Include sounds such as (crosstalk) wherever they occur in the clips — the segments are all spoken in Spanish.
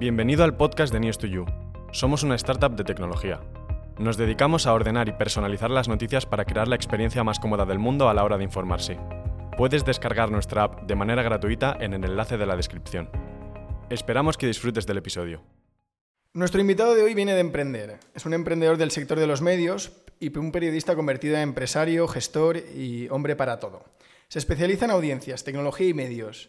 Bienvenido al podcast de News2You. Somos una startup de tecnología. Nos dedicamos a ordenar y personalizar las noticias para crear la experiencia más cómoda del mundo a la hora de informarse. Puedes descargar nuestra app de manera gratuita en el enlace de la descripción. Esperamos que disfrutes del episodio. Nuestro invitado de hoy viene de emprender. Es un emprendedor del sector de los medios y un periodista convertido en empresario, gestor y hombre para todo. Se especializa en audiencias, tecnología y medios.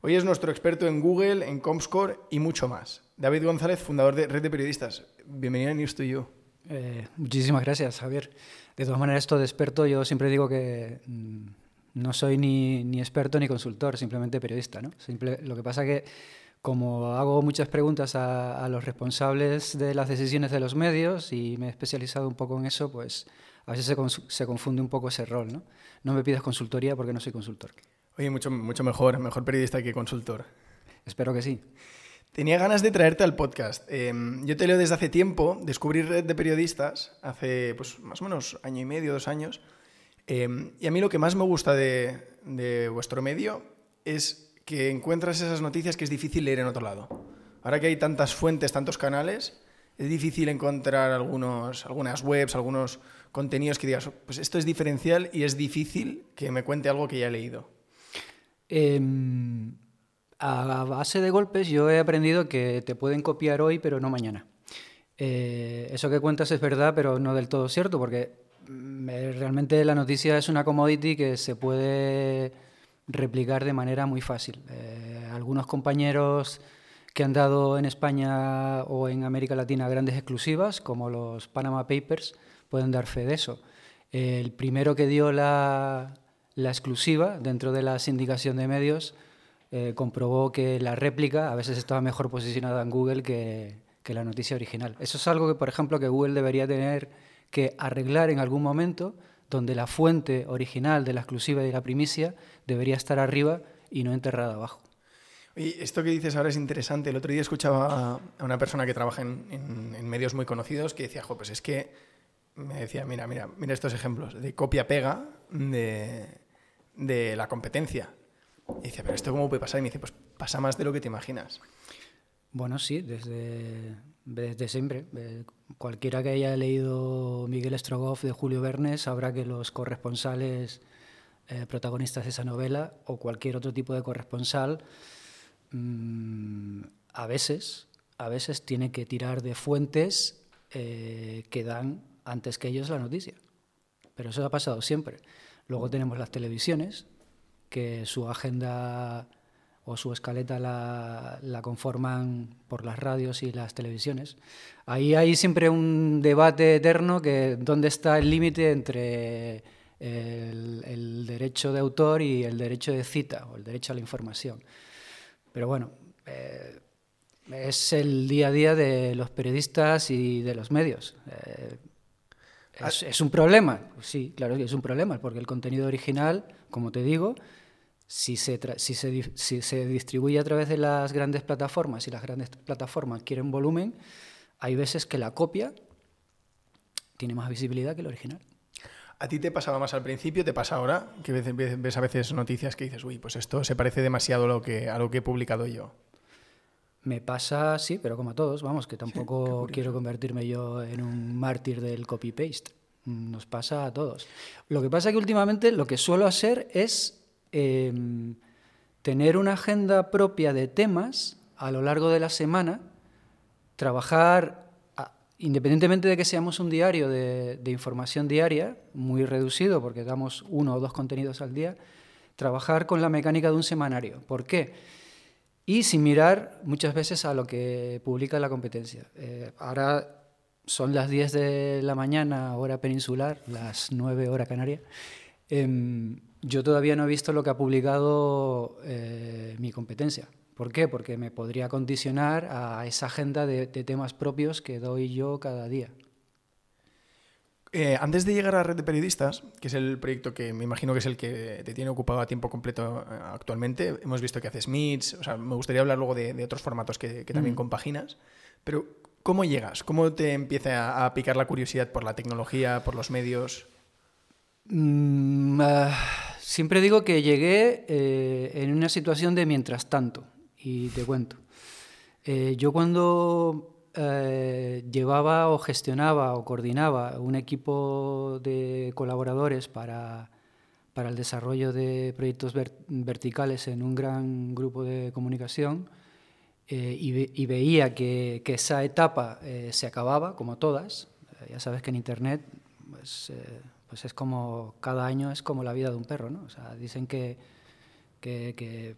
Hoy es nuestro experto en Google, en Comscore y mucho más. David González, fundador de Red de Periodistas. Bienvenido a News to You. Eh, muchísimas gracias, Javier. De todas maneras, esto de experto, yo siempre digo que mm, no soy ni, experto ni consultor, simplemente periodista. ¿no? Lo que pasa que, como hago muchas preguntas a, a, los responsables de las decisiones de los medios y me he especializado un poco en eso, pues a veces se, se confunde un poco ese rol. ¿no? no me pidas consultoría porque no soy consultor. Oye, mucho, mucho mejor, mejor periodista que consultor. Espero que sí. Tenía ganas de traerte al podcast. Eh, yo te leo desde hace tiempo, descubrí Red de Periodistas hace pues, más o menos año y medio, dos años. Eh, y a mí lo que más me gusta de, de, vuestro medio es que encuentras esas noticias que es difícil leer en otro lado. Ahora que hay tantas fuentes, tantos canales, es difícil encontrar algunos, algunas webs, algunos contenidos que digas, pues esto es diferencial y es difícil que me cuente algo que ya he leído. Eh, a base de golpes yo he aprendido que te pueden copiar hoy pero no mañana. Eh, eso que cuentas es verdad pero no del todo cierto porque mm, eh, realmente la noticia es una commodity que se puede replicar de manera muy fácil. Eh, algunos compañeros que han dado en España o en América Latina grandes exclusivas, como los Panama Papers, pueden dar fe de eso. El primero que dio la, la exclusiva dentro de la sindicación de medios eh, comprobó que la réplica a veces estaba mejor posicionada en Google que, la noticia original. Eso es algo que, por ejemplo, que Google debería tener que arreglar en algún momento, donde la fuente original de la exclusiva y de la primicia debería estar arriba y no enterrada abajo. Y esto que dices ahora es interesante. El otro día escuchaba a una persona que trabaja en, en, medios muy conocidos que decía, pues es que me decía, mira, mira, mira estos ejemplos de copia-pega de, de la competencia. Y dice, pero ¿esto cómo puede pasar? Y me dice, pues pasa más de lo que te imaginas. Bueno, sí, desde, desde siempre. Cualquiera que haya leído Miguel Strogoff de Julio Verne sabrá que los corresponsales eh, protagonistas de esa novela o cualquier otro tipo de corresponsal mmm, a veces a veces tiene que tirar de fuentes eh, que dan antes que ellos la noticia. Pero eso ha pasado siempre. Luego tenemos las televisiones, que su agenda o su escaleta la, conforman por las radios y las televisiones. Ahí hay siempre un debate eterno que dónde está el límite entre el, el, derecho de autor y el derecho de cita o el derecho a la información. Pero bueno, eh, es el día a día de los periodistas y de los medios. Eh, es, es, un problema, sí, claro que es un problema, porque el contenido original, como te digo, si se, si, se, si se, distribuye a través de las grandes plataformas y las grandes plataformas quieren volumen, hay veces que la copia tiene más visibilidad que el original. ¿A ti te pasaba más al principio? ¿Te pasa ahora? Que ves, ves a veces noticias que dices, uy, pues esto se parece demasiado a lo que, a lo que he publicado yo. Me pasa, sí, pero como a todos, vamos, que tampoco sí, quiero convertirme yo en un mártir del copy-paste. Nos pasa a todos. Lo que pasa es que últimamente lo que suelo hacer es eh, tener una agenda propia de temas a lo largo de la semana, trabajar, a, independientemente de que seamos un diario de, de, información diaria, muy reducido porque damos uno o dos contenidos al día, trabajar con la mecánica de un semanario. ¿Por qué? Y sin mirar muchas veces a lo que publica la competencia. Eh, ahora son las 10 de la mañana, hora peninsular, las 9 hora canaria. Eh, yo todavía no he visto lo que ha publicado eh, mi competencia. ¿Por qué? Porque me podría condicionar a esa agenda de temas propios que doy yo cada día. Eh, antes de llegar a Red de Periodistas, que es el proyecto que me imagino que es el que te tiene ocupado a tiempo completo eh, actualmente, hemos visto que haces meets, o sea, me gustaría hablar luego de, de otros formatos que, que también mm. compaginas, pero ¿cómo llegas? ¿Cómo te empieza a, a, picar la curiosidad por la tecnología, por los medios? Mm, uh, siempre digo que llegué eh, en una situación de mientras tanto, y te cuento. Eh, yo cuando eh, llevaba o gestionaba o coordinaba un equipo de colaboradores para, para el desarrollo de proyectos verticales en un gran grupo de comunicación eh, y, veía que, que esa etapa se acababa, como todas. ya sabes que en Internet pues, pues es como cada año es como la vida de un perro, ¿no? O sea, dicen que, que, que,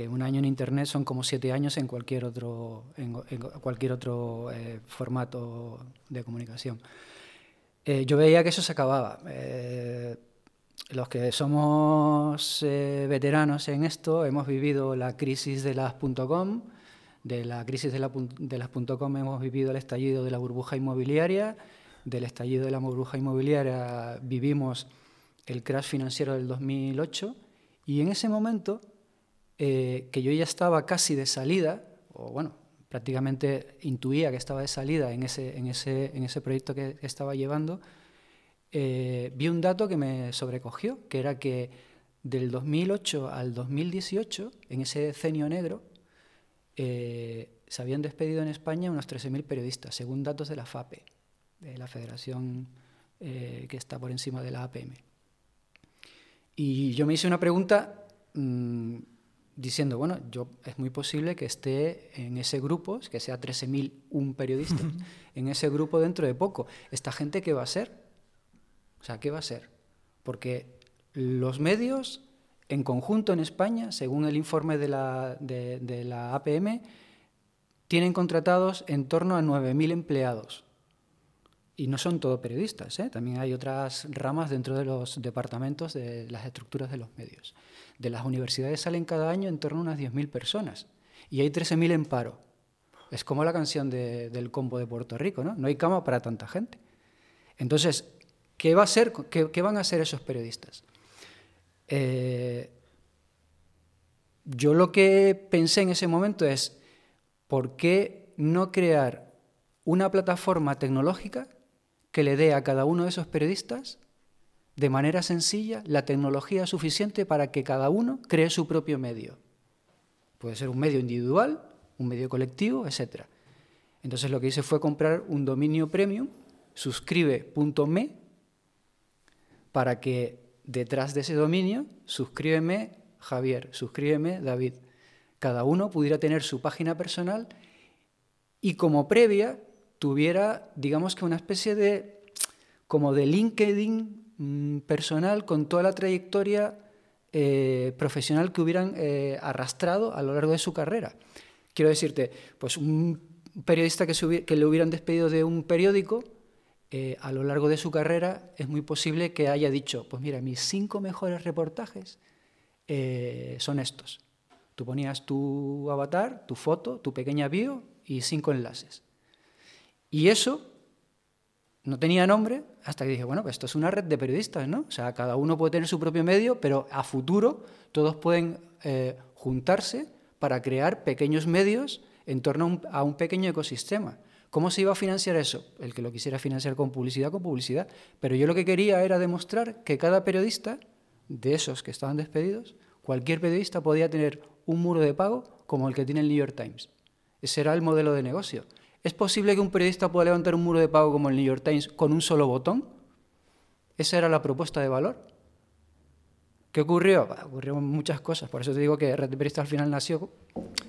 un año en Internet son como siete años en cualquier otro, en, cualquier otro eh, formato de comunicación. Eh, yo veía que eso se acababa. Eh, los que somos veteranos en esto hemos vivido la crisis de las .com, de la crisis de, la, de las .com hemos vivido el estallido de la burbuja inmobiliaria, del estallido de la burbuja inmobiliaria vivimos el crash financiero del 2008 y en ese momento eh, que yo ya estaba casi de salida, o bueno, prácticamente intuía que estaba de salida en ese, en ese, en ese proyecto que estaba llevando, eh, vi un dato que me sobrecogió, que era que del 2008 al 2018, en ese decenio negro, eh, se habían despedido en España unos 13.000 periodistas, según datos de la FAPE de la federación eh, que está por encima de la APM. Y yo me hice una pregunta mm, diciendo, bueno, yo es muy posible que esté en ese grupo, que sea 13.001 periodistas, en ese grupo dentro de poco. ¿Esta gente qué va a ser? O sea, ¿qué va a ser? Porque los medios en conjunto en España, según el informe de la, de, de la APM, tienen contratados en torno a 9.000 empleados y no son todos periodistas, ¿eh? también hay otras ramas dentro de los departamentos de las estructuras de los medios. De las universidades salen cada año en torno a unas 10.000 personas y hay 13.000 en paro. Es como la canción del combo de Puerto Rico, ¿no? No hay cama para tanta gente. Entonces, ¿qué, va a qué, van a hacer esos periodistas? Eh, yo lo que pensé en ese momento es, ¿por qué no crear una plataforma tecnológica que le dé a cada uno de esos periodistas de manera sencilla la tecnología suficiente para que cada uno cree su propio medio. Puede ser un medio individual, un medio colectivo, etc. Entonces lo que hice fue comprar un dominio premium, suscribe.me, para que detrás de ese dominio, suscríbeme Javier, suscríbeme David, cada uno pudiera tener su página personal y como previa tuviera, digamos que una especie de, como de LinkedIn personal con toda la trayectoria eh, profesional que hubieran eh, arrastrado a lo largo de su carrera. Quiero decirte, pues un periodista que, que le hubieran despedido de un periódico, eh, a lo largo de su carrera es muy posible que haya dicho, pues mira, mis cinco mejores reportajes son estos. Tú ponías tu avatar, tu foto, tu pequeña bio y cinco enlaces. Y eso no tenía nombre hasta que dije, bueno, pues esto es una red de periodistas, ¿no? O sea, cada uno puede tener su propio medio, pero a futuro todos pueden eh, juntarse para crear pequeños medios en torno a un, pequeño ecosistema. ¿Cómo se iba a financiar eso? El que lo quisiera financiar con publicidad, con publicidad. Pero yo lo que quería era demostrar que cada periodista, de esos que estaban despedidos, cualquier periodista podía tener un muro de pago como el que tiene el New York Times. Ese era el modelo de negocio. ¿Es posible que un periodista pueda levantar un muro de pago como el New York Times con un solo botón? Esa era la propuesta de valor. ¿Qué ocurrió? ocurrieron muchas cosas. Por eso te digo que Red de al final nació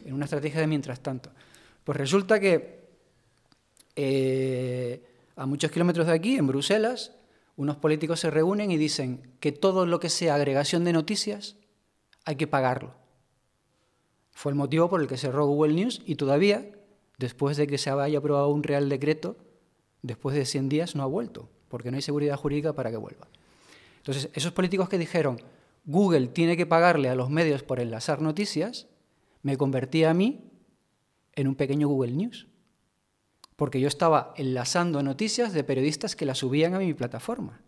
en una estrategia de mientras tanto. Pues resulta que eh, a muchos kilómetros de aquí, en Bruselas, unos políticos se reúnen y dicen que todo lo que sea agregación de noticias hay que pagarlo. Fue el motivo por el que cerró Google News y todavía después de que se haya aprobado un real decreto, después de 100 días no ha vuelto, porque no hay seguridad jurídica para que vuelva. Entonces, esos políticos que dijeron, Google tiene que pagarle a los medios por enlazar noticias, me convertí a mí en un pequeño Google News, porque yo estaba enlazando noticias de periodistas que las subían a mi plataforma.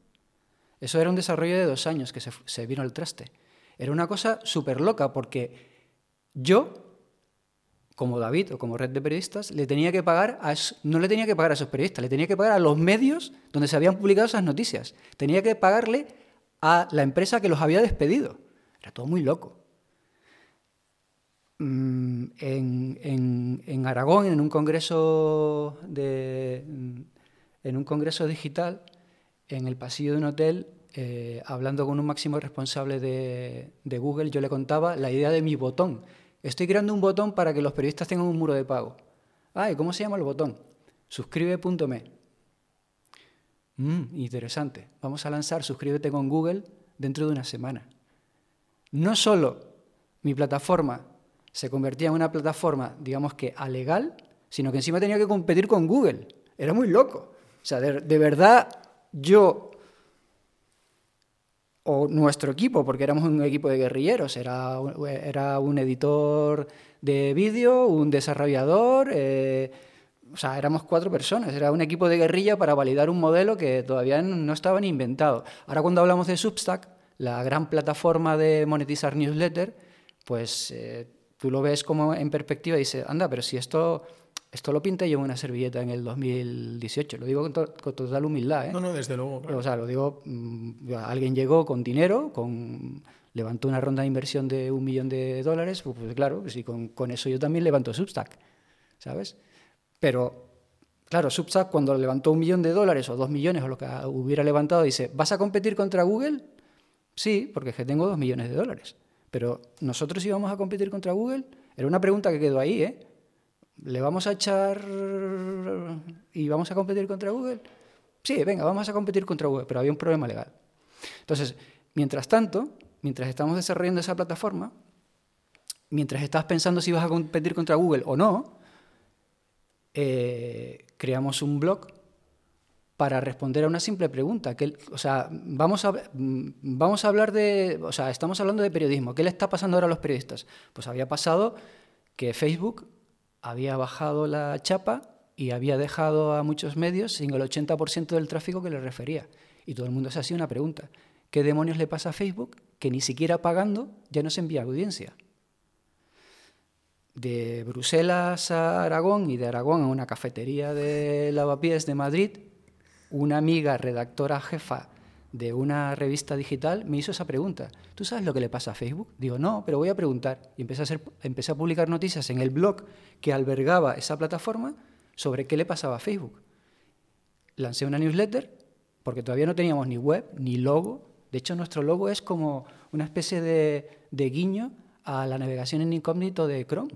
Eso era un desarrollo de dos años que se, se vino al traste. Era una cosa súper loca porque yo como David o como red de periodistas, le tenía que pagar a, no le tenía que pagar a esos periodistas, le tenía que pagar a los medios donde se habían publicado esas noticias. Tenía que pagarle a la empresa que los había despedido. Era todo muy loco. mm, en, Aragón, en un congreso de, en un congreso digital, en el pasillo de un hotel, eh, hablando con un máximo responsable de, Google, yo le contaba la idea de mi botón. Estoy creando un botón para que los periodistas tengan un muro de pago. Ay, ¿cómo se llama el botón? Suscribe.me. Mm, interesante. Vamos a lanzar Suscríbete con Google dentro de una semana. No solo mi plataforma se convertía en una plataforma, digamos que alegal, sino que encima tenía que competir con Google. Era muy loco. O sea, de verdad yo o nuestro equipo, porque éramos un equipo de guerrilleros, era, era un editor de vídeo, un desarrollador, eh, o sea, éramos cuatro personas, era un equipo de guerrilla para validar un modelo que todavía no estaba ni inventado. Ahora cuando hablamos de Substack, la gran plataforma de monetizar newsletter, pues eh, tú lo ves como en perspectiva y dices, anda, pero si esto esto lo pinté yo en una servilleta en el 2018, lo digo con, total humildad. ¿eh? No, no, desde luego. O sea, lo digo, mm, alguien llegó con dinero, con, levantó una ronda de inversión de un millón de dólares, pues, pues claro, pues, con, con, eso yo también levanto Substack, ¿sabes? Pero, claro, Substack cuando levantó un millón de dólares o dos millones o lo que hubiera levantado, dice, ¿vas a competir contra Google? Sí, porque es que tengo dos millones de dólares. Pero nosotros íbamos a competir contra Google. Era una pregunta que quedó ahí, ¿eh? ¿Le vamos a echar y vamos a competir contra Google? Sí, venga, vamos a competir contra Google, pero había un problema legal. Entonces, mientras tanto, mientras estamos desarrollando esa plataforma, mientras estás pensando si vas a competir contra Google o no, eh, creamos un blog para responder a una simple pregunta. Que, o sea, vamos a, vamos a hablar de, o sea, estamos hablando de periodismo. ¿Qué le está pasando ahora a los periodistas? Pues había pasado que Facebook había bajado la chapa y había dejado a muchos medios sin el 80% del tráfico que le refería. Y todo el mundo se hacía una pregunta. ¿Qué demonios le pasa a Facebook que ni siquiera pagando ya no se envía audiencia? De Bruselas a Aragón y de Aragón a una cafetería de Lavapiés de Madrid, una amiga redactora jefa de una revista digital me hizo esa pregunta. ¿Tú sabes lo que le pasa a Facebook? Digo, no, pero voy a preguntar. Y empecé a, hacer, empecé a publicar noticias en el blog que albergaba esa plataforma sobre qué le pasaba a Facebook. Lancé una newsletter porque todavía no teníamos ni web ni logo. De hecho, nuestro logo es como una especie de, de guiño a la navegación en incógnito de Chrome.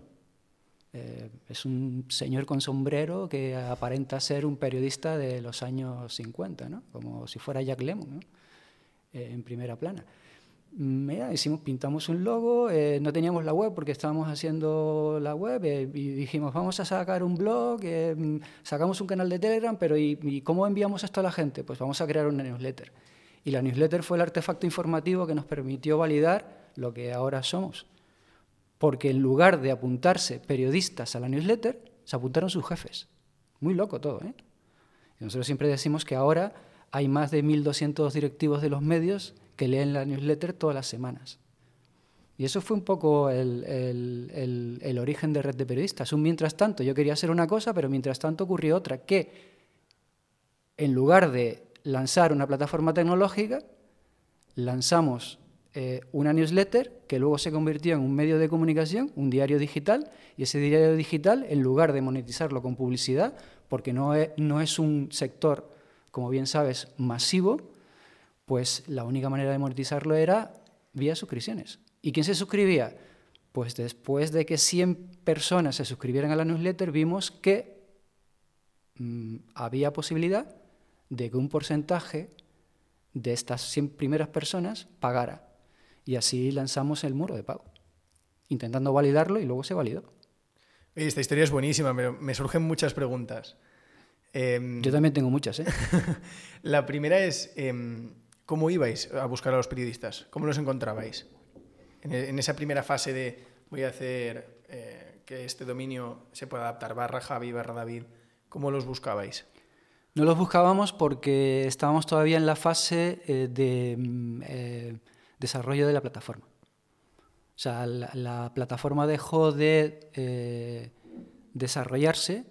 Eh, es un señor con sombrero que aparenta ser un periodista de los años 50, ¿no? como si fuera Jack Lemmon, eh, en primera plana. Mira, hicimos, pintamos un logo, eh, no teníamos la web porque estábamos haciendo la web y dijimos, vamos a sacar un blog, sacamos un canal de Telegram, pero ¿y, cómo enviamos esto a la gente? Pues vamos a crear una newsletter. Y la newsletter fue el artefacto informativo que nos permitió validar lo que ahora somos porque en lugar de apuntarse periodistas a la newsletter, se apuntaron sus jefes. Muy loco todo, ¿eh? Y nosotros siempre decimos que ahora hay más de 1.200 directivos de los medios que leen la newsletter todas las semanas. Y eso fue un poco el, el, origen de Red de Periodistas. Un mientras tanto, yo quería hacer una cosa, pero mientras tanto ocurrió otra, que en lugar de lanzar una plataforma tecnológica, lanzamos eh, una newsletter que luego se convirtió en un medio de comunicación, un diario digital, y ese diario digital, en lugar de monetizarlo con publicidad, porque no es, un sector, como bien sabes, masivo, pues la única manera de monetizarlo era vía suscripciones. ¿Y quién se suscribía? Pues después de que 100 personas se suscribieran a la newsletter, vimos que mm, había posibilidad de que un porcentaje de estas 100 primeras personas pagara. Y así lanzamos el muro de pago, intentando validarlo y luego se validó. Esta historia es buenísima, pero me surgen muchas preguntas. Em, Yo también tengo muchas. ¿eh? (laughs) la primera es, em, ¿cómo ibais a buscar a los periodistas? ¿Cómo los encontrabais? En, esa primera fase de voy a hacer eh, que este dominio se pueda adaptar, barra Javi, barra David, ¿cómo los buscabais? No los buscábamos porque estábamos todavía en la fase eh, de mm, desarrollo de la plataforma. O sea, la, plataforma dejó de eh, desarrollarse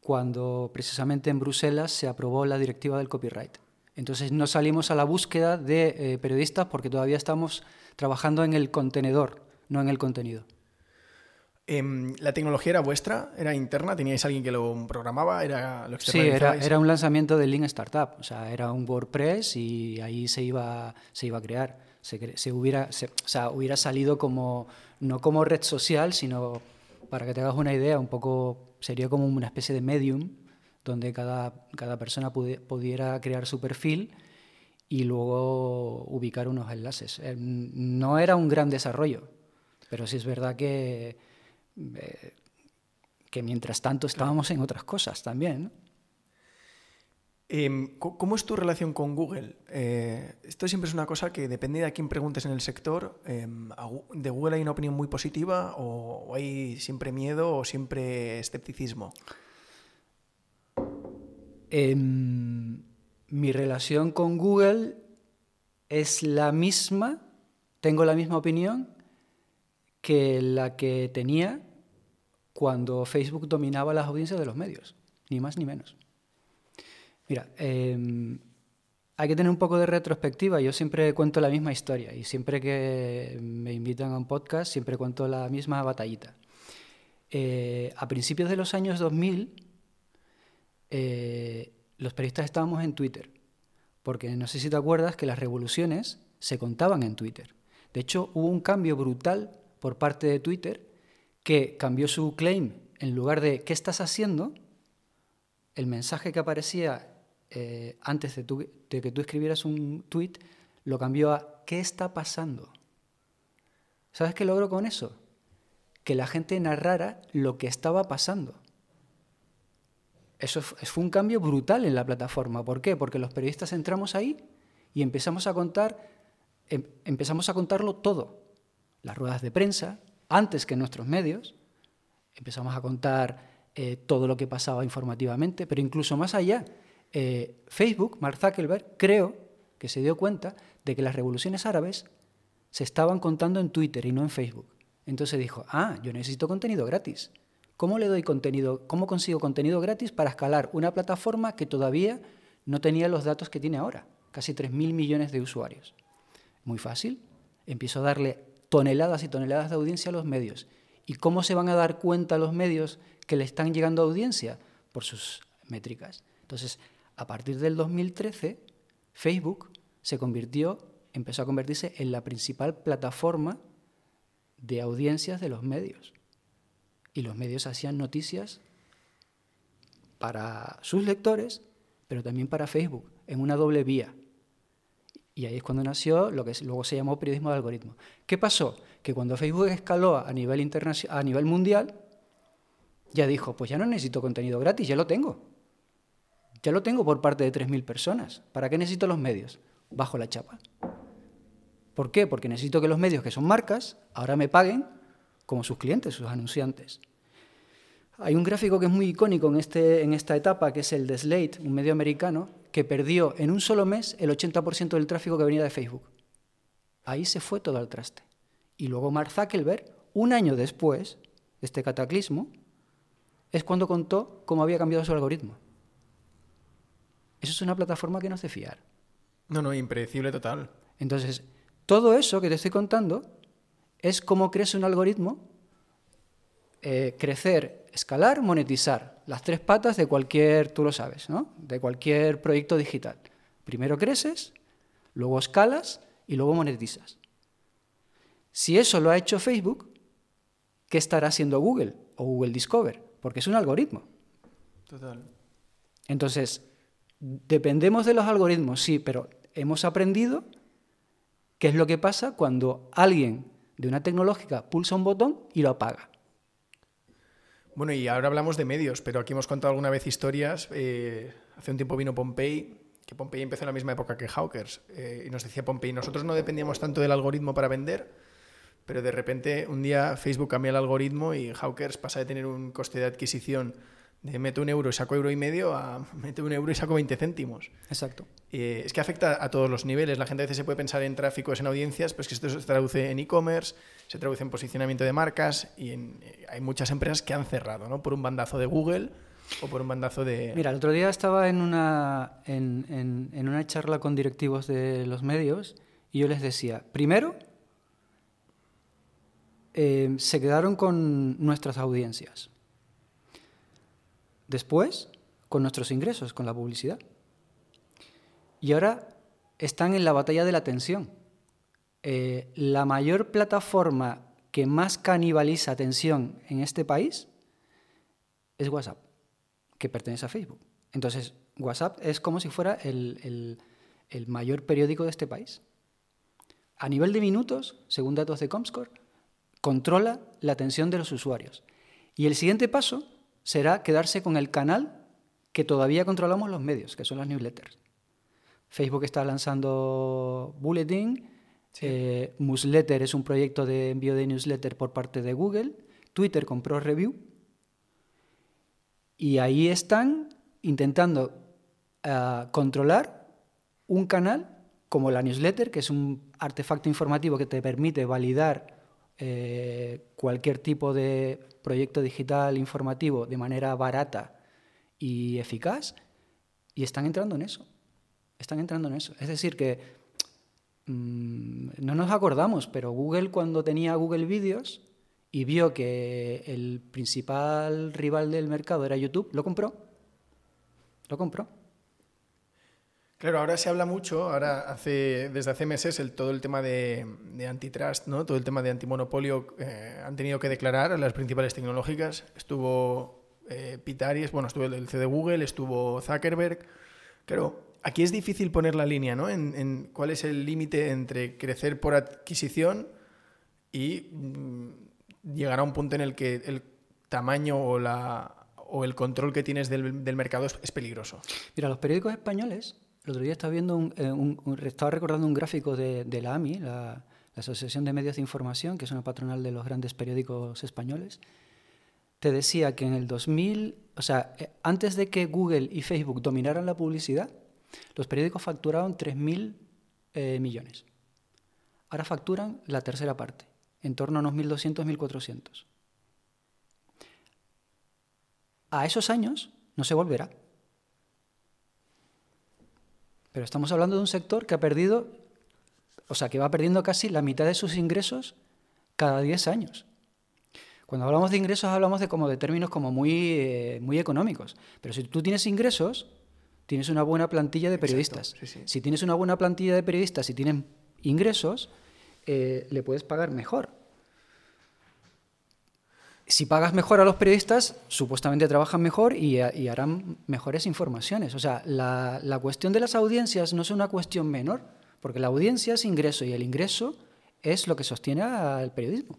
cuando precisamente en Bruselas se aprobó la directiva del copyright. Entonces no salimos a la búsqueda de eh, periodistas porque todavía estamos trabajando en el contenedor, no en el contenido. Em, ¿La tecnología era vuestra? ¿Era interna? ¿Teníais alguien que lo programaba? ¿Era lo Sí, era, era, un lanzamiento de Link Startup. O sea, era un WordPress y ahí se iba, se iba a crear. Se, se hubiera, o sea, hubiera salido como, no como red social, sino, para que te hagas una idea, un poco, sería como una especie de medium, donde cada, cada persona pudiera crear su perfil y luego ubicar unos enlaces. Eh, no era un gran desarrollo, pero sí es verdad que, eh, que mientras tanto estábamos en otras cosas también. Em, ¿Cómo es tu relación con Google? Eh, esto siempre es una cosa que depende de a quién preguntes en el sector. Em, ¿De Google hay una opinión muy positiva o hay siempre miedo o siempre escepticismo? Em, mi relación con Google es la misma, tengo la misma opinión que la que tenía cuando Facebook dominaba las audiencias de los medios, ni más ni menos. Mira, em, hay que tener un poco de retrospectiva. Yo siempre cuento la misma historia y siempre que me invitan a un podcast, siempre cuento la misma batallita. Eh, a principios de los años 2000, eh, los periodistas estábamos en Twitter, porque no sé si te acuerdas que las revoluciones se contaban en Twitter. De hecho, hubo un cambio brutal por parte de Twitter que cambió su claim en lugar de ¿qué estás haciendo? El mensaje que aparecía eh, antes de, que tú escribieras un tweet lo cambió a ¿qué está pasando? ¿Sabes qué logró con eso? Que la gente narrara lo que estaba pasando. Eso fue un cambio brutal en la plataforma. ¿Por qué? Porque los periodistas entramos ahí y empezamos a contar, em, empezamos a contarlo todo. Las ruedas de prensa, antes que nuestros medios, empezamos a contar eh, todo lo que pasaba informativamente, pero incluso más allá, eh, Facebook, Mark Zuckerberg, creo que se dio cuenta de que las revoluciones árabes se estaban contando en Twitter y no en Facebook. Entonces dijo, ah, yo necesito contenido gratis. ¿Cómo le doy contenido, cómo consigo contenido gratis para escalar una plataforma que todavía no tenía los datos que tiene ahora? Casi 3.000 millones de usuarios. Muy fácil. Empiezo a darle toneladas y toneladas de audiencia a los medios. ¿Y cómo se van a dar cuenta los medios que le están llegando audiencia? Por sus métricas. Entonces, a partir del 2013, Facebook se convirtió, empezó a convertirse en la principal plataforma de audiencias de los medios y los medios hacían noticias para sus lectores, pero también para Facebook, en una doble vía. Y ahí es cuando nació lo que luego se llamó periodismo de algoritmo. ¿Qué pasó? Que cuando Facebook escaló a nivel, a nivel mundial, ya dijo, pues ya no necesito contenido gratis, ya lo tengo. Ya lo tengo por parte de 3.000 personas. ¿Para qué necesito los medios? Bajo la chapa. ¿Por qué? Porque necesito que los medios, que son marcas, ahora me paguen como sus clientes, sus anunciantes. Hay un gráfico que es muy icónico en, este, esta etapa, que es el de Slate, un medio americano, que perdió en un solo mes el 80% del tráfico que venía de Facebook. Ahí se fue todo al traste. Y luego Mark Zuckerberg, un año después de este cataclismo, es cuando contó cómo había cambiado su algoritmo. Eso es una plataforma que no hace fiar. No, no, impredecible total. Entonces, todo eso que te estoy contando es cómo crece un algoritmo, eh, crecer, escalar, monetizar, las tres patas de cualquier, tú lo sabes, ¿no? de cualquier proyecto digital. Primero creces, luego escalas y luego monetizas. Si eso lo ha hecho Facebook, ¿qué estará haciendo Google o Google Discover? Porque es un algoritmo. Total. Entonces, dependemos de los algoritmos, sí, pero hemos aprendido qué es lo que pasa cuando alguien de una tecnológica pulsa un botón y lo apaga. Bueno, y ahora hablamos de medios, pero aquí hemos contado alguna vez historias. Eh, hace un tiempo vino Pompey, que Pompey empezó en la misma época que Hawkers, eh, y nos decía Pompey, nosotros no dependíamos tanto del algoritmo para vender, pero de repente un día Facebook cambia el algoritmo y Hawkers pasa de tener un coste de adquisición de meto un euro y saco euro y medio a (laughs) meto un euro y saco 20 céntimos. Exacto. Eh, es que afecta a todos los niveles. La gente a veces se puede pensar en tráficos, en audiencias, pues que esto se traduce en e-commerce, se traduce en posicionamiento de marcas y eh, hay muchas empresas que han cerrado, ¿no? Por un bandazo de Google o por un bandazo de... Mira, el otro día estaba en una, en, en una charla con directivos de los medios y yo les decía, primero, eh, se quedaron con nuestras audiencias. Después, con nuestros ingresos, con la publicidad. Y ahora están en la batalla de la atención. Eh, la mayor plataforma que más canibaliza atención en este país es WhatsApp, que pertenece a Facebook. Entonces, WhatsApp es como si fuera el, el mayor periódico de este país. A nivel de minutos, según datos de Comscore, controla la atención de los usuarios. Y el siguiente paso será quedarse con el canal que todavía controlamos los medios, que son las newsletters. Facebook está lanzando Bulletin, eh, Newsletter es un proyecto de envío de newsletter por parte de Google, Twitter compró Review, y ahí están intentando eh, controlar un canal como la newsletter, que es un artefacto informativo que te permite validar eh, cualquier tipo de proyecto digital informativo de manera barata y eficaz, y están entrando en eso. Están entrando en eso. Es decir, que mm, no nos acordamos, pero Google cuando tenía Google Videos y vio que el principal rival del mercado era YouTube, lo compró. Lo compró. Claro, ahora se habla mucho, ahora hace, desde hace meses, el, todo el tema de, antitrust, ¿no? todo el tema de antimonopolio, eh, han tenido que declarar a las principales tecnológicas. Estuvo eh, bueno, estuvo el C de Google, estuvo Zuckerberg. Claro, aquí es difícil poner la línea, ¿no? En, cuál es el límite entre crecer por adquisición y mm, llegar a un punto en el que el tamaño o, la, o el control que tienes del, del mercado es, es peligroso. Mira, los periódicos españoles el otro día estaba, un, eh, recordando un gráfico de, la AMI, la, Asociación de Medios de Información, que es una patronal de los grandes periódicos españoles. Te decía que en el 2000, o sea, eh, antes de que Google y Facebook dominaran la publicidad, los periódicos facturaban 3.000 eh, millones. Ahora facturan la tercera parte, en torno a unos 1.200, 1.400. A esos años no se volverá. Pero estamos hablando de un sector que ha perdido, o sea, que va perdiendo casi la mitad de sus ingresos cada 10 años. Cuando hablamos de ingresos hablamos de como de términos como muy, eh, muy económicos. Pero si tú tienes ingresos, tienes una buena plantilla de periodistas. Si tienes una buena plantilla de periodistas y tienen ingresos, eh, le puedes pagar mejor si pagas mejor a los periodistas, supuestamente trabajan mejor y, harán mejores informaciones. O sea, la, cuestión de las audiencias no es una cuestión menor, porque la audiencia es ingreso y el ingreso es lo que sostiene al periodismo.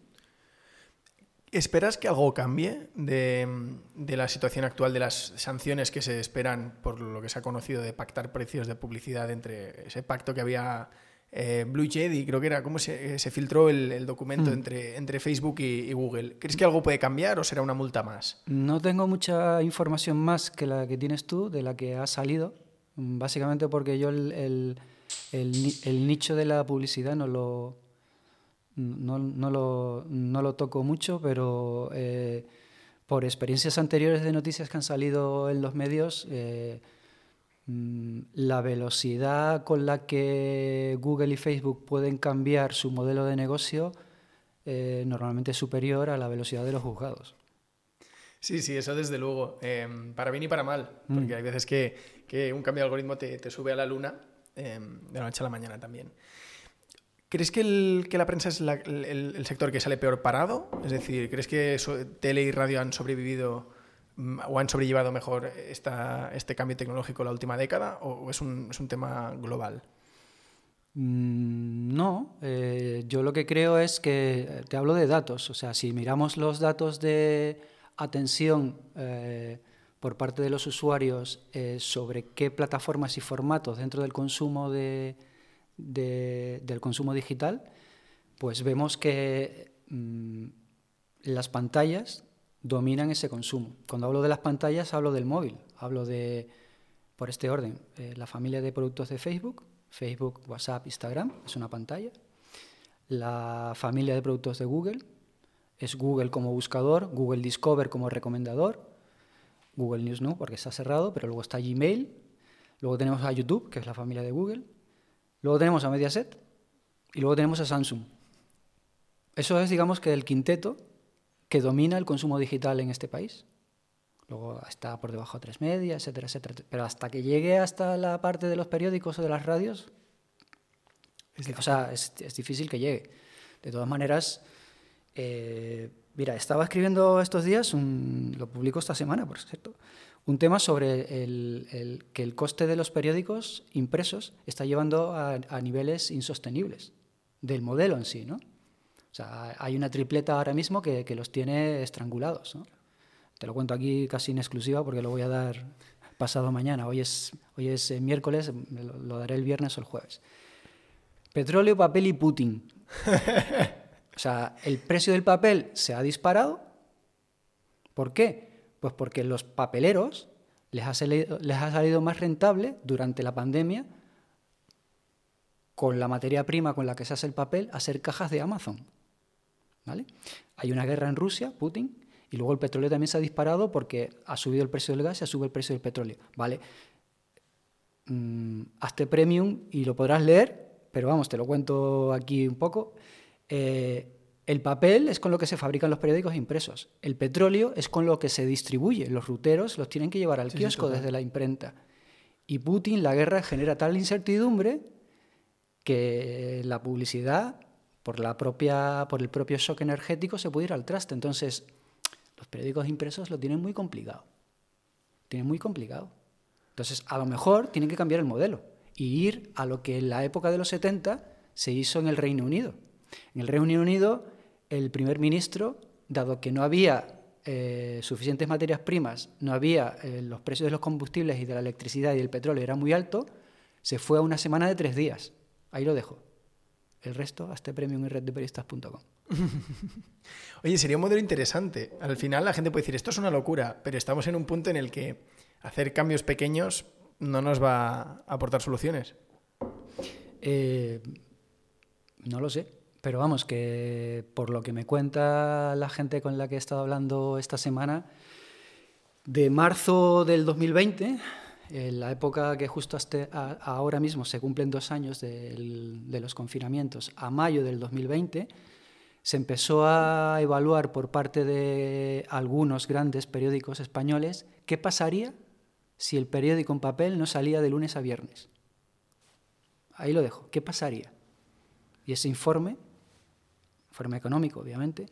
¿Esperas que algo cambie de, de, la situación actual de las sanciones que se esperan por lo que se ha conocido de pactar precios de publicidad entre ese pacto que había eh, Blue Jedi, creo que era, cómo se, se filtró el, documento mm. entre, entre Facebook y, Google. ¿Crees que algo puede cambiar o será una multa más? No tengo mucha información más que la que tienes tú, de la que ha salido, básicamente porque yo el, nicho de la publicidad no lo, no, lo, no lo toco mucho, pero eh, por experiencias anteriores de noticias que han salido en los medios, eh, la velocidad con la que Google y Facebook pueden cambiar su modelo de negocio eh, normalmente es superior a la velocidad de los juzgados. Sí, sí, eso desde luego. Em, para bien y para mal, mm. porque hay veces que, un cambio de algoritmo te, sube a la luna em, de la noche a la mañana también. ¿Crees que, la prensa es el, sector que sale peor parado? Es decir, ¿crees que tele y radio han sobrevivido Mm, o han sobrellevado mejor esta, este cambio tecnológico la última década o es un, es un tema global? Mm, no, eh, yo lo que creo es que eh, te hablo de datos, o sea, si miramos los datos de atención eh, por parte de los usuarios sobre qué plataformas y formatos dentro del consumo de, del consumo digital, pues vemos que mm, las pantallas dominan ese consumo. Cuando hablo de las pantallas hablo del móvil, hablo de, por este orden, eh, la familia de productos de Facebook, Facebook, WhatsApp, Instagram, es una pantalla. La familia de productos de Google es Google como buscador, Google Discover como recomendador, Google News no, porque está cerrado, pero luego está Gmail, luego tenemos a YouTube, que es la familia de Google, luego tenemos a Mediaset y luego tenemos a Samsung. Eso es, digamos, que el quinteto que domina el consumo digital en este país. Luego está por debajo de tres media, etcétera, etcétera. Pero hasta que llegue hasta la parte de los periódicos o de las radios, es, o sea, es, difícil que llegue. De todas maneras, eh, mira, estaba escribiendo estos días, lo publico esta semana, por cierto, un tema sobre el, que el coste de los periódicos impresos está llevando a, niveles insostenibles del modelo en sí, ¿no? O sea, hay una tripleta ahora mismo que, los tiene estrangulados, ¿no? Te lo cuento aquí casi en exclusiva porque lo voy a dar pasado mañana. Hoy es, hoy es eh, miércoles, lo, daré el viernes o el jueves. Petróleo, papel y Putin. o sea, el precio del papel se ha disparado. ¿Por qué? Pues porque los papeleros les ha, salido, les ha salido más rentable durante la pandemia con la materia prima con la que se hace el papel hacer cajas de Amazon. ¿Vale? Hay una guerra en Rusia, Putin, y luego el petróleo también se ha disparado porque ha subido el precio del gas y ha subido el precio del petróleo. ¿Vale? Mm, hazte premium y lo podrás leer, pero vamos, te lo cuento aquí un poco. Eh, el papel es con lo que se fabrican los periódicos impresos. El petróleo es con lo que se distribuye. Los ruteros los tienen que llevar al kiosco desde la imprenta. Y Putin, la guerra genera tal incertidumbre que la publicidad, por, la propia, por el propio shock energético, se puede ir al traste. Entonces, los periódicos impresos lo tienen muy complicado. Tienen muy complicado. Entonces, a lo mejor tienen que cambiar el modelo y ir a lo que en la época de los 70 se hizo en el Reino Unido. En el Reino Unido el primer ministro, dado que no había eh, suficientes materias primas, no había eh, los precios de los combustibles y de la electricidad y del petróleo era muy alto, se fue a una semana de tres días. Ahí lo dejo. El resto, hasta premium y reddeperiodistas.com. (laughs) Oye, sería un modelo interesante. Al final la gente puede decir, esto es una locura, pero estamos en un punto en el que hacer cambios pequeños no nos va a aportar soluciones. Eh, no lo sé. Pero vamos, que por lo que me cuenta la gente con la que he estado hablando esta semana, de marzo del 2020, en la época que justo hasta ahora mismo se cumplen dos años de los confinamientos, a mayo del 2020, se empezó a evaluar por parte de algunos grandes periódicos españoles qué pasaría si el periódico en papel no salía de lunes a viernes. Ahí lo dejo, ¿qué pasaría? Y ese informe forma económico, obviamente,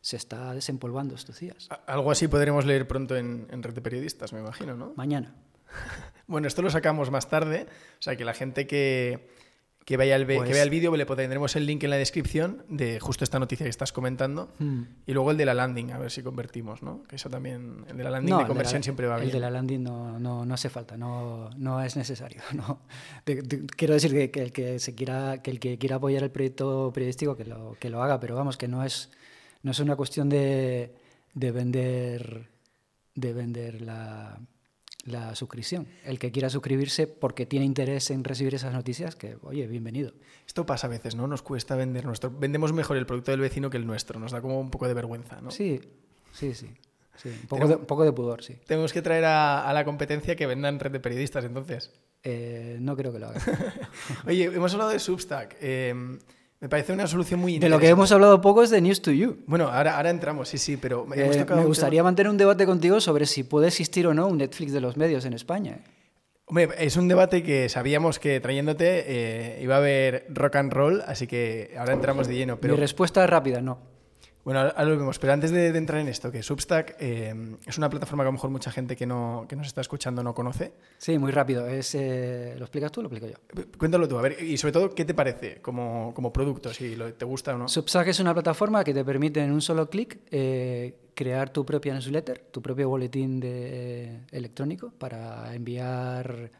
se está desempolvando estos días. Algo así podremos leer pronto en, Red de Periodistas, me imagino, ¿no? Mañana. (laughs) bueno, esto lo sacamos más tarde, o sea que la gente que, que vaya el, que pues vea el vídeo, le pondremos el link en la descripción de justo esta noticia que estás comentando. Hmm. Y luego el de la landing, a ver si convertimos, ¿no? Que eso también, el de la landing de conversión siempre va bien. El de la landing no, no, no hace falta, no, no es necesario. (laughs) No. quiero decir que, que, el que, se quiera, que el que quiera apoyar el proyecto periodístico que lo, que lo haga, pero vamos, que no es, no es una cuestión de, de vender, de vender la la suscripción. El que quiera suscribirse porque tiene interés en recibir esas noticias, que, oye, bienvenido. Esto pasa a veces, ¿no? Nos cuesta vender nuestro... Vendemos mejor el producto del vecino que el nuestro. Nos da como un poco de vergüenza, ¿no? Sí, sí, sí. un, poco de, poco de, pudor, sí. Tenemos que traer a, la competencia que vendan red de periodistas, entonces. Eh, no creo que lo haga. (laughs) oye, hemos hablado de Substack. Eh, me parece una solución muy interesante. De lo que hemos hablado poco es de News to You. Bueno, ahora, ahora entramos, sí, sí, pero eh, me gustaría mantener un debate contigo sobre si puede existir o no un Netflix de los medios en España. Hombre, es un debate que sabíamos que trayéndote eh, iba a haber rock and roll, así que ahora entramos de lleno. Pero... Mi respuesta es rápida, no. Bueno, ahora lo vemos, pero antes de, entrar en esto, que Substack eh, es una plataforma que a lo mejor mucha gente que, no, que nos está escuchando no conoce. Sí, muy rápido. Es, eh, ¿Lo explicas tú o lo explico yo? Cuéntalo tú, a ver, y sobre todo, ¿qué te parece como, como producto, si te gusta o no? Substack es una plataforma que te permite en un solo clic eh, crear tu propia newsletter, tu propio boletín de, electrónico para enviar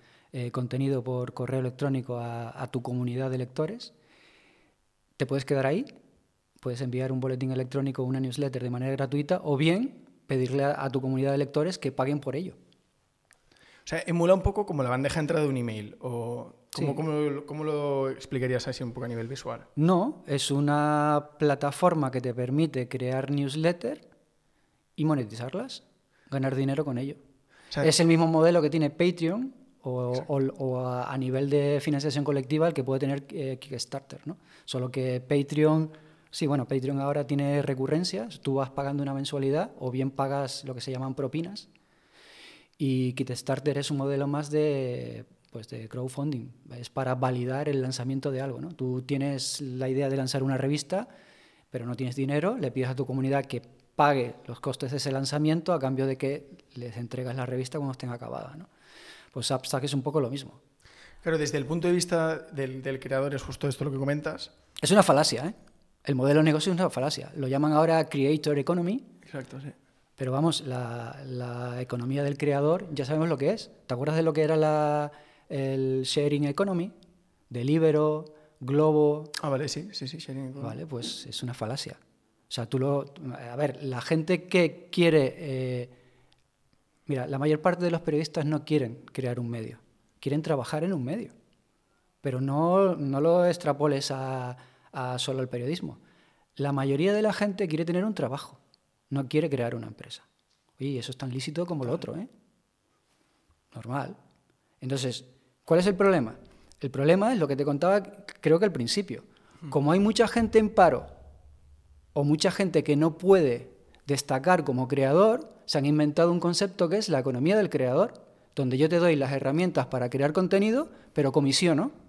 contenido por correo electrónico a, a tu comunidad de lectores. Te puedes quedar ahí puedes enviar un boletín electrónico o una newsletter de manera gratuita o bien pedirle a, tu comunidad de lectores que paguen por ello. O sea, emula un poco como la bandeja de entrada de un email. O ¿cómo, lo explicarías así un poco a nivel visual? No, es una plataforma que te permite crear newsletter y monetizarlas, ganar dinero con ello. es el mismo modelo que tiene Patreon o, a, nivel de financiación colectiva el que puede tener eh, Kickstarter, ¿no? Solo que Patreon Sí, bueno, Patreon ahora tiene recurrencias, tú vas pagando una mensualidad o bien pagas lo que se llaman propinas. Y Kickstarter es un modelo más de, pues de crowdfunding, es para validar el lanzamiento de algo. ¿no? Tú tienes la idea de lanzar una revista, pero no tienes dinero, le pides a tu comunidad que pague los costes de ese lanzamiento a cambio de que les entregas la revista cuando estén acabada. ¿no? Pues Substack es un poco lo mismo. Pero desde el punto de vista del, del creador es justo esto lo que comentas. Es una falacia, ¿eh? El modelo de negocio es una falacia. Lo llaman ahora Creator Economy. Exacto, sí. Pero vamos, la, la, economía del creador ya sabemos lo que es. ¿Te acuerdas de lo que era la, el sharing economy? Delibero, Globo. Ah, vale, sí, sí, sí, sharing economy. Vale, pues es una falacia. O sea, tú lo. A ver, la gente que quiere. Eh, mira, la mayor parte de los periodistas no quieren crear un medio. Quieren trabajar en un medio. Pero no, no lo extrapoles a a solo el periodismo. La mayoría de la gente quiere tener un trabajo, no quiere crear una empresa. Oye, eso es tan lícito como lo otro, ¿eh? Normal. Entonces, ¿cuál es el problema? El problema es lo que te contaba, creo que al principio. Como hay mucha gente en paro o mucha gente que no puede destacar como creador, se han inventado un concepto que es la economía del creador, donde yo te doy las herramientas para crear contenido, pero comisiono.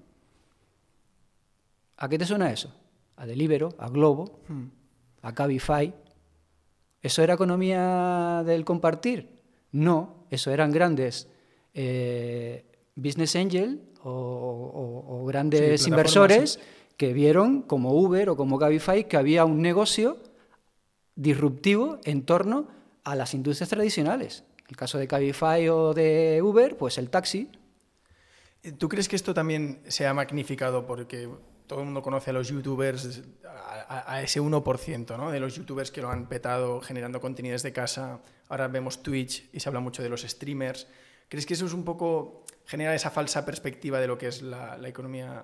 ¿A qué te suena eso? A Delibero, a Globo, hmm. a Cabify. ¿Eso era economía del compartir? No, eso eran grandes eh, business angel o, grandes inversores que vieron como Uber o como Cabify que había un negocio disruptivo en torno a las industrias tradicionales. En el caso de Cabify o de Uber, pues el taxi. ¿Tú crees que esto también se ha magnificado porque todo el mundo conoce a los youtubers, a, ese 1%, ¿no? De los youtubers que lo han petado generando contenidos de casa. Ahora vemos Twitch y se habla mucho de los streamers. ¿Crees que eso es un poco genera esa falsa perspectiva de lo que es la, economía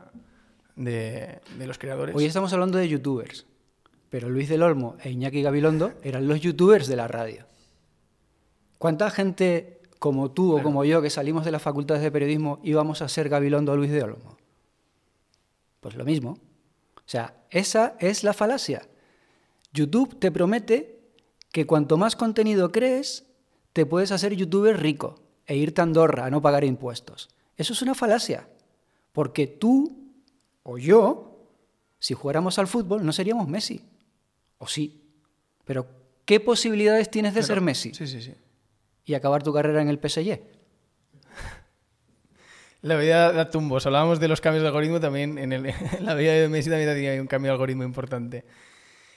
de, los creadores? Hoy estamos hablando de youtubers, pero Luis del Olmo e Iñaki Gabilondo eran los youtubers de la radio. ¿Cuánta gente como tú o como yo que salimos de las facultades de periodismo íbamos a ser Gabilondo o Luis del Olmo? Pues lo mismo. O sea, esa es la falacia. YouTube te promete que cuanto más contenido crees, te puedes hacer youtuber rico e irte a Andorra a no pagar impuestos. Eso es una falacia. Porque tú o yo, si jugáramos al fútbol, no seríamos Messi. O sí. Pero, ¿qué posibilidades tienes de ser Messi? Sí, sí, sí. Y acabar tu carrera en el PSG. La vida da tumbos. Hablábamos de los cambios de algoritmo también. En, (laughs) la vida de Messi también hay un cambio de algoritmo importante.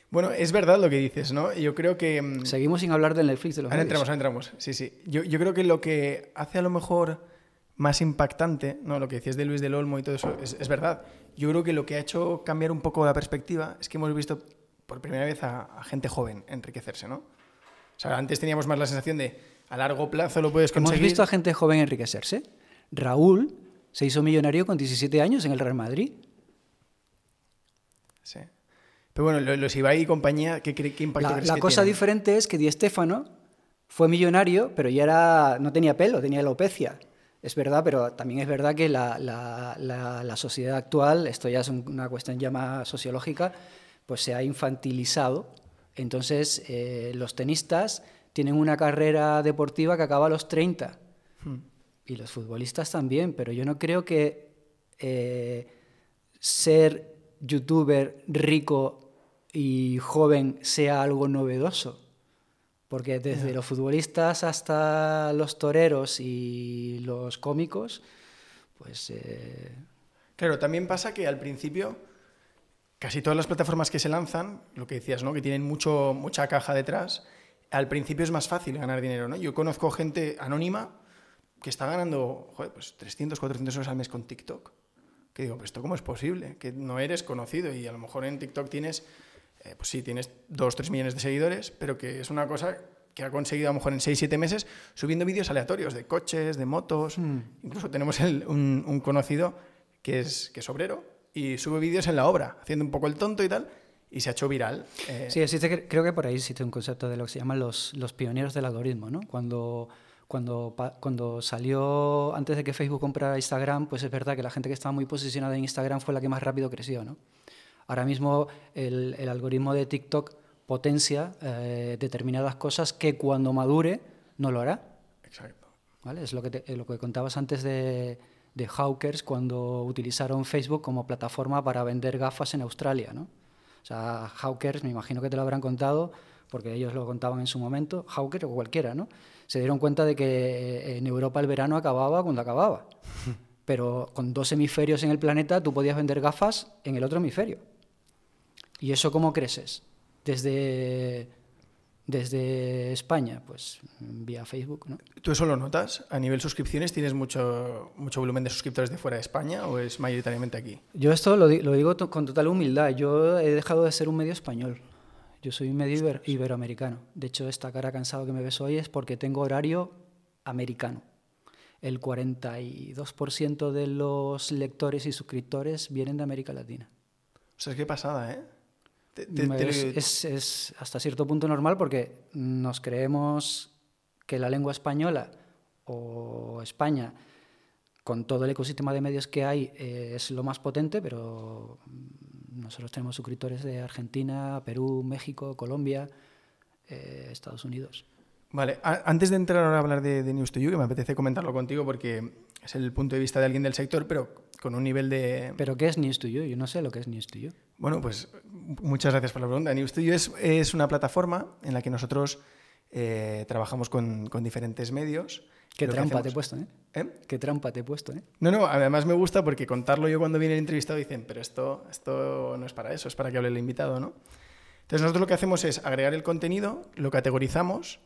Bueno, es verdad lo que dices, ¿no? Yo creo que... Mm, Seguimos sin hablar del Netflix de los Ahora entramos, ahora entramos. Sí, sí. Yo, yo, creo que lo que hace a lo mejor más impactante, ¿no? Lo que decías de Luis del Olmo y todo eso, es, es verdad. Yo creo que lo que ha hecho cambiar un poco la perspectiva es que hemos visto por primera vez a, a gente joven enriquecerse, ¿no? O sea, antes teníamos más la sensación de a largo plazo lo puedes conseguir. ¿Hemos visto a gente joven enriquecerse? Raúl se hizo millonario con 17 años en el Real Madrid. Sí. Pero bueno, los Ibai y compañía, ¿qué, qué impacto La, la cosa diferente es que Di Stéfano fue millonario, pero ya era, no tenía pelo, tenía alopecia. Es verdad, pero también es verdad que la, la, sociedad actual, esto ya es una cuestión ya más sociológica, pues se ha infantilizado. Entonces, eh, los tenistas tienen una carrera deportiva que acaba a los 30 y los futbolistas también, pero yo no creo que eh, ser youtuber rico y joven sea algo novedoso. Porque desde los futbolistas hasta los toreros y los cómicos, pues... Eh, claro, también pasa que al principio casi todas las plataformas que se lanzan, lo que decías, ¿no? Que tienen mucho, mucha caja detrás, al principio es más fácil ganar dinero, ¿no? Yo conozco gente anónima que está ganando joder, pues 300, 400 euros al mes con TikTok. Que digo, pues esto cómo es posible, que no eres conocido y a lo mejor en TikTok tienes, eh, pues sí, tienes 2, 3 millones de seguidores, pero que es una cosa que ha conseguido a lo mejor en 6, 7 meses subiendo vídeos aleatorios de coches, de motos. Mm. Incluso tenemos un, conocido que es, que es obrero y sube vídeos en la obra, haciendo un poco el tonto y tal, y se ha hecho viral. Eh. Sí, existe, creo que por ahí existe un concepto de lo que se llaman los, los pioneros del algoritmo, ¿no? Cuando cuando, cuando salió, antes de que Facebook comprara Instagram, pues es verdad que la gente que estaba muy posicionada en Instagram fue la que más rápido creció, ¿no? Ahora mismo el, el algoritmo de TikTok potencia eh, determinadas cosas que cuando madure no lo hará. Exacto. ¿Vale? Es lo que, te, lo que contabas antes de, de Hawkers cuando utilizaron Facebook como plataforma para vender gafas en Australia. ¿no? O sea, Hawkers, me imagino que te lo habrán contado, porque ellos lo contaban en su momento, Hawker o cualquiera, ¿no? Se dieron cuenta de que en Europa el verano acababa cuando acababa. (laughs) Pero con dos hemisferios en el planeta tú podías vender gafas en el otro hemisferio. ¿Y eso cómo creces? Desde, desde España, pues vía Facebook, ¿no? ¿Tú eso lo notas? ¿A nivel suscripciones tienes mucho, mucho volumen de suscriptores de fuera de España o es mayoritariamente aquí? Yo esto lo, lo digo con total humildad. Yo he dejado de ser un medio español. Yo soy un medio iber- iberoamericano. De hecho, esta cara cansado que me ves hoy es porque tengo horario americano. El 42% de los lectores y suscriptores vienen de América Latina. O sea, qué pasada, ¿eh? Te- te- Me- te- es, es- es hasta cierto punto normal porque nos creemos que la lengua española o España, con todo el ecosistema de medios que hay, eh, es lo más potente, pero nosotros tenemos suscriptores de Argentina, Perú, México, Colombia, eh, Estados Unidos. Vale, antes de entrar ahora a hablar de, de News to You, que me apetece comentarlo contigo porque es el punto de vista de alguien del sector, pero con un nivel de... ¿Pero qué es News to You? Yo no sé lo que es News to You. Bueno, pues muchas gracias por la pregunta. News to You es, es una plataforma en la que nosotros eh, trabajamos con, con diferentes medios. Qué trampa te he puesto, ¿eh? ¿Eh? Qué trampa te he puesto, ¿eh? No, no, además me gusta porque contarlo yo cuando viene el entrevistado dicen, pero esto, esto no es para eso, es para que hable el invitado, ¿no? Entonces nosotros lo que hacemos es agregar el contenido, lo categorizamos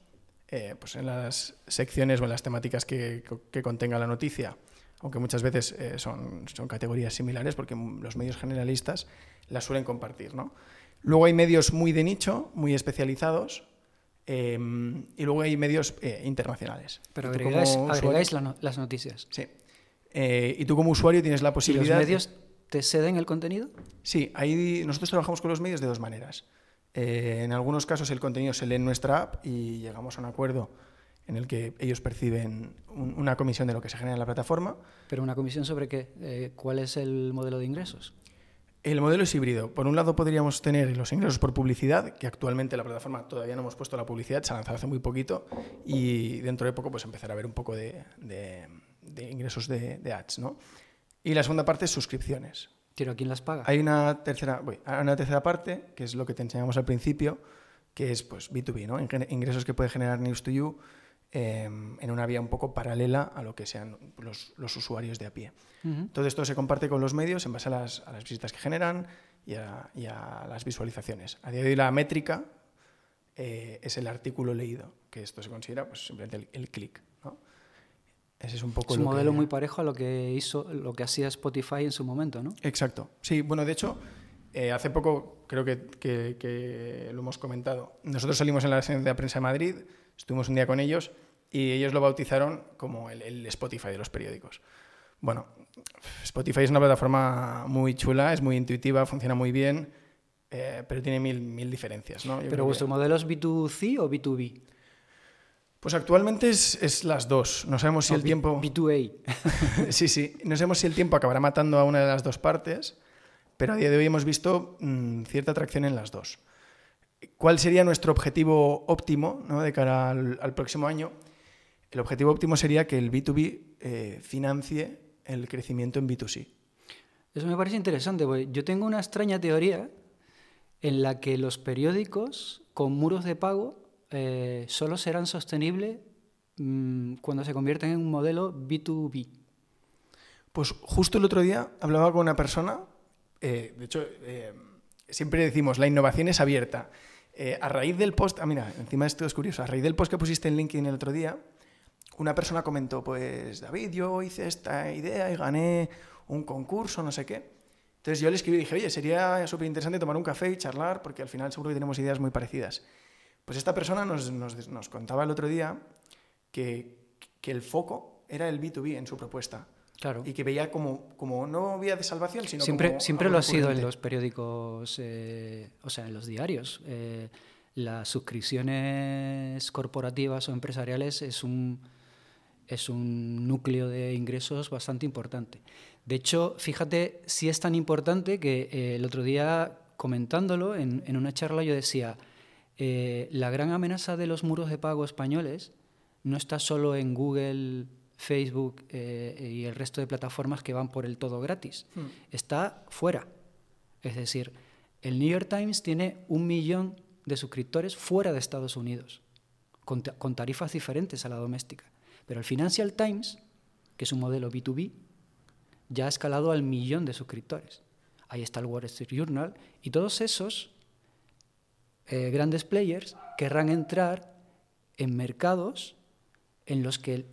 eh, pues en las secciones o en las temáticas que, que contenga la noticia, aunque muchas veces eh, son, son categorías similares porque los medios generalistas las suelen compartir, ¿no? Luego hay medios muy de nicho, muy especializados, eh, y luego hay medios eh, internacionales. Pero agregáis, agregáis la no- las noticias. Sí. Eh, y tú como usuario tienes la ¿Y los posibilidad... medios te ceden el contenido? Sí, ahí nosotros trabajamos con los medios de dos maneras. Eh, en algunos casos el contenido se lee en nuestra app y llegamos a un acuerdo en el que ellos perciben un- una comisión de lo que se genera en la plataforma. ¿Pero una comisión sobre qué? ¿Cuál es el modelo de ingresos? El modelo es híbrido. Por un lado podríamos tener los ingresos por publicidad, que actualmente la plataforma todavía no hemos puesto la publicidad, se ha lanzado hace muy poquito y dentro de poco pues empezará a haber un poco de, de- de ingresos de, de ads. ¿no? Y la segunda parte es suscripciones. ¿Tiro a quién las paga? Hay una tercera, voy, hay una tercera parte, que es lo que te enseñamos al principio, que es pues, B2B, ¿no? Ingresos que puede generar News to You eh, en una vía un poco paralela a lo que sean los, los usuarios de a pie. Ujú. Todo esto se comparte con los medios en base a las, a las visitas que generan y a, y a las visualizaciones. A día de hoy la métrica eh, es el artículo leído, que esto se considera pues, simplemente el, el clic. ¿no? Ese es un poco Es un lo modelo que- muy parejo a lo que hizo, lo que hacía Spotify en su momento, ¿no? Exacto. Sí, bueno, de hecho, eh, hace poco creo que, que- que lo hemos comentado. Nosotros salimos en la de prensa de Madrid, estuvimos un día con ellos y ellos lo bautizaron como el, el Spotify de los periódicos. Bueno, Spotify es una plataforma muy chula, es muy intuitiva, funciona muy bien, eh, pero tiene mil, mil diferencias. ¿no? Yo ¿Pero que- vuestro modelo es B2C o B2B? Pues actualmente es, es las dos. No sabemos si No, el B- tiempo... B2A. (laughs) sí, sí. No sabemos si el tiempo acabará matando a una de las dos partes, pero a día de hoy hemos visto mm, cierta atracción en las dos. ¿Cuál sería nuestro objetivo óptimo ¿no? de cara al, al próximo año? El objetivo óptimo sería que el B2B eh, financie el crecimiento en B2C. Eso me parece interesante, porque yo tengo una extraña teoría en la que los periódicos con muros de pago eh, solo serán sostenibles mm, cuando se convierten en un modelo B2B. Pues justo el otro día hablaba con una persona, eh, de hecho, siempre decimos, la innovación es abierta. Eh, a raíz del post, ah, mira, encima esto es curioso, a raíz del post que pusiste en LinkedIn el otro día, una persona comentó, pues David, yo hice esta idea y gané un concurso, no sé qué. Entonces yo le escribí y dije, oye, sería súper interesante tomar un café y charlar, porque al final seguro que tenemos ideas muy parecidas. Pues esta persona nos, nos- nos contaba el otro día que, que el foco era el B2B en su propuesta Claro. y que veía como, como no vía de salvación, sino Siempre, como siempre lo ha sido en los periódicos, eh, o sea, en los diarios. Eh, las suscripciones corporativas o empresariales es un, es un núcleo de ingresos bastante importante. De hecho, fíjate si es tan importante que eh, el otro día comentándolo en, en una charla yo decía, eh, la gran amenaza de los muros de pago españoles no está solo en Google, Facebook eh, y el resto de plataformas que van por el todo gratis, Hmm. está fuera. Es decir, el New York Times tiene un millón de suscriptores fuera de Estados Unidos, con, ta- con tarifas diferentes a la doméstica. Pero el Financial Times, que es un modelo B2B, ya ha escalado al millón de suscriptores. Ahí está el Wall Street Journal y todos esos eh, grandes players querrán entrar en mercados en los que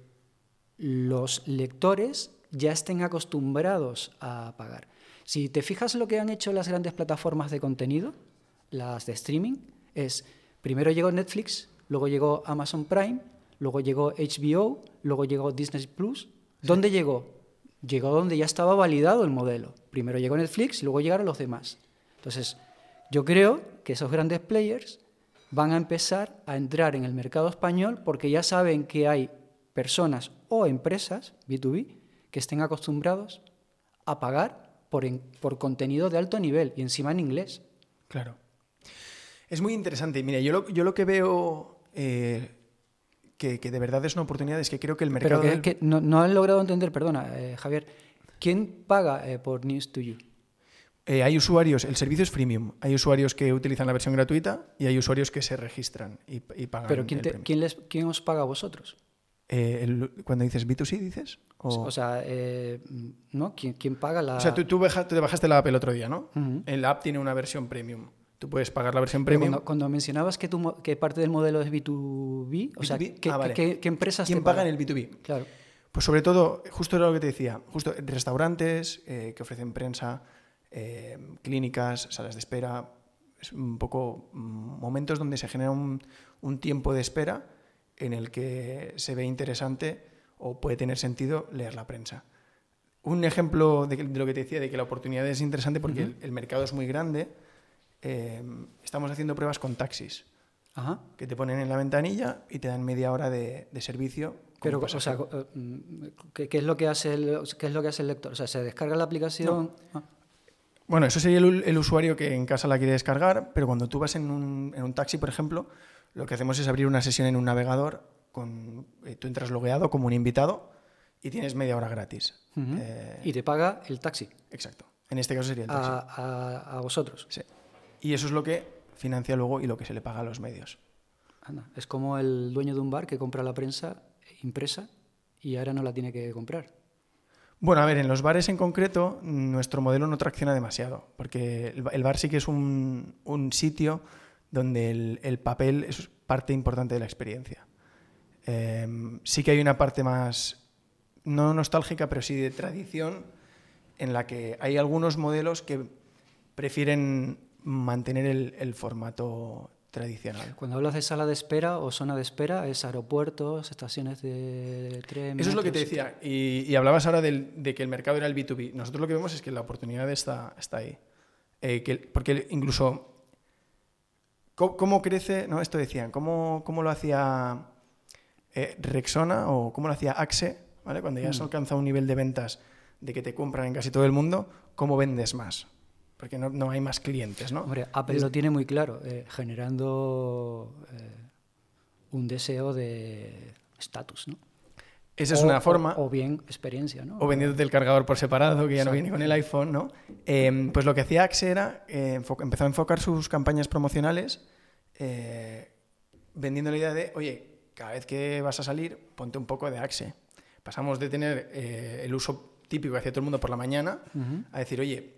los lectores ya estén acostumbrados a pagar. Si te fijas lo que han hecho las grandes plataformas de contenido, las de streaming, es primero llegó Netflix, luego llegó Amazon Prime, luego llegó HBO, luego llegó Disney Plus. ¿Dónde llegó? Llegó donde ya estaba validado el modelo. Primero llegó Netflix luego llegaron los demás. Entonces, yo creo que esos grandes players van a empezar a entrar en el mercado español porque ya saben que hay personas o empresas B2B que estén acostumbrados a pagar por, en- por contenido de alto nivel y encima en inglés. Claro. Es muy interesante. Mira, yo lo, yo lo que veo eh, que, que de verdad es una oportunidad es que creo que el mercado. Pero que, del- que no, no han logrado entender, perdona, eh, Javier, ¿quién paga eh, por News to You? Eh, hay usuarios, el servicio es freemium. Hay usuarios que utilizan la versión gratuita y hay usuarios que se registran y, y pagan. Pero ¿quién, te-. ¿quién, les, ¿quién os paga a vosotros? Eh, el- cuando dices B2C, dices. O, O sea, eh, ¿no? ¿Quién, quién paga la...? O sea, tú, tú te bajaste la app el otro día, ¿no? Ujú. El app tiene una versión premium. Tú puedes pagar la versión premium. Cuando, cuando mencionabas que, tu que parte del modelo es B2B, o sea, B2B, ¿qué, ah, vale. qué- qué empresas ¿Quién te paga en el B2B? Claro. Pues sobre todo, justo era lo que te decía, justo restaurantes eh, que ofrecen prensa, clínicas, salas de espera, es un poco mm, momentos donde se genera un, un tiempo de espera en el que se ve interesante o puede tener sentido leer la prensa. Un ejemplo de, lo que te decía, de que la oportunidad es interesante porque el, el mercado es muy grande. eh, estamos haciendo pruebas con taxis Ajá. que te ponen en la ventanilla y te dan media hora de, de servicio. Pero, o sea, eh, mm, ¿qué, qué es lo que hace el, qué es lo que hace el lector? O sea, se descarga la aplicación. Ah, Bueno, eso sería el, el usuario que en casa la quiere descargar, pero cuando tú vas en un, en un taxi, por ejemplo, lo que hacemos es abrir una sesión en un navegador, con, eh, tú entras logueado como un invitado y tienes media hora gratis. Eh, Y te paga el taxi exacto. En este caso sería el taxi. a, a- a vosotros. Sí. Y eso es lo que financia luego y lo que se le paga a los medios. Anda, Es como el dueño de un bar que compra la prensa impresa y ahora no la tiene que comprar. Bueno, a ver, en los bares en concreto, nuestro modelo no tracciona demasiado, porque el bar sí que es un, un sitio donde el, el papel es parte importante de la experiencia. Eh, sí que hay una parte más, no nostálgica, pero sí de tradición, en la que hay algunos modelos que prefieren mantener el, el formato tradicional. Cuando hablas de sala de espera o zona de espera, es aeropuertos, estaciones de tren. Eso es lo que te decía. Y, y hablabas ahora del- de que el mercado era el B2B. Nosotros lo que vemos es que la oportunidad está, está ahí. Eh, que, porque incluso, ¿cómo, cómo crece? ¿no? Esto decían, ¿cómo, cómo lo hacía eh, Rexona o cómo lo hacía Axe? ¿vale? Cuando ya has Mm. alcanzado un nivel de ventas de que te compran en casi todo el mundo, ¿cómo vendes más? Porque no, no hay más clientes, ¿no? Hombre, Apple lo tiene muy claro, eh, generando eh, un deseo de estatus, ¿no? Esa es O- una forma. O, bien experiencia, ¿no? O vendiéndote el cargador por separado, que ya no viene con el iPhone, ¿no? Eh, pues lo que hacía Axe era, eh, empezó a enfocar sus campañas promocionales eh, vendiendo la idea de, oye, cada vez que vas a salir, ponte un poco de Axe. Pasamos de tener eh, el uso típico que hacía todo el mundo por la mañana a decir, oye,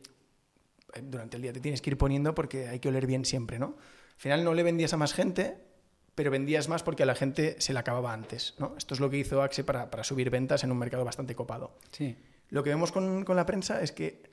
eh, durante el día te tienes que ir poniendo porque hay que oler bien siempre, ¿no? Al final no le vendías a más gente, pero vendías más porque a la gente se le acababa antes, ¿no? Esto es lo que hizo Axe para, para subir ventas en un mercado bastante copado. Sí. Lo que vemos con, con la prensa es que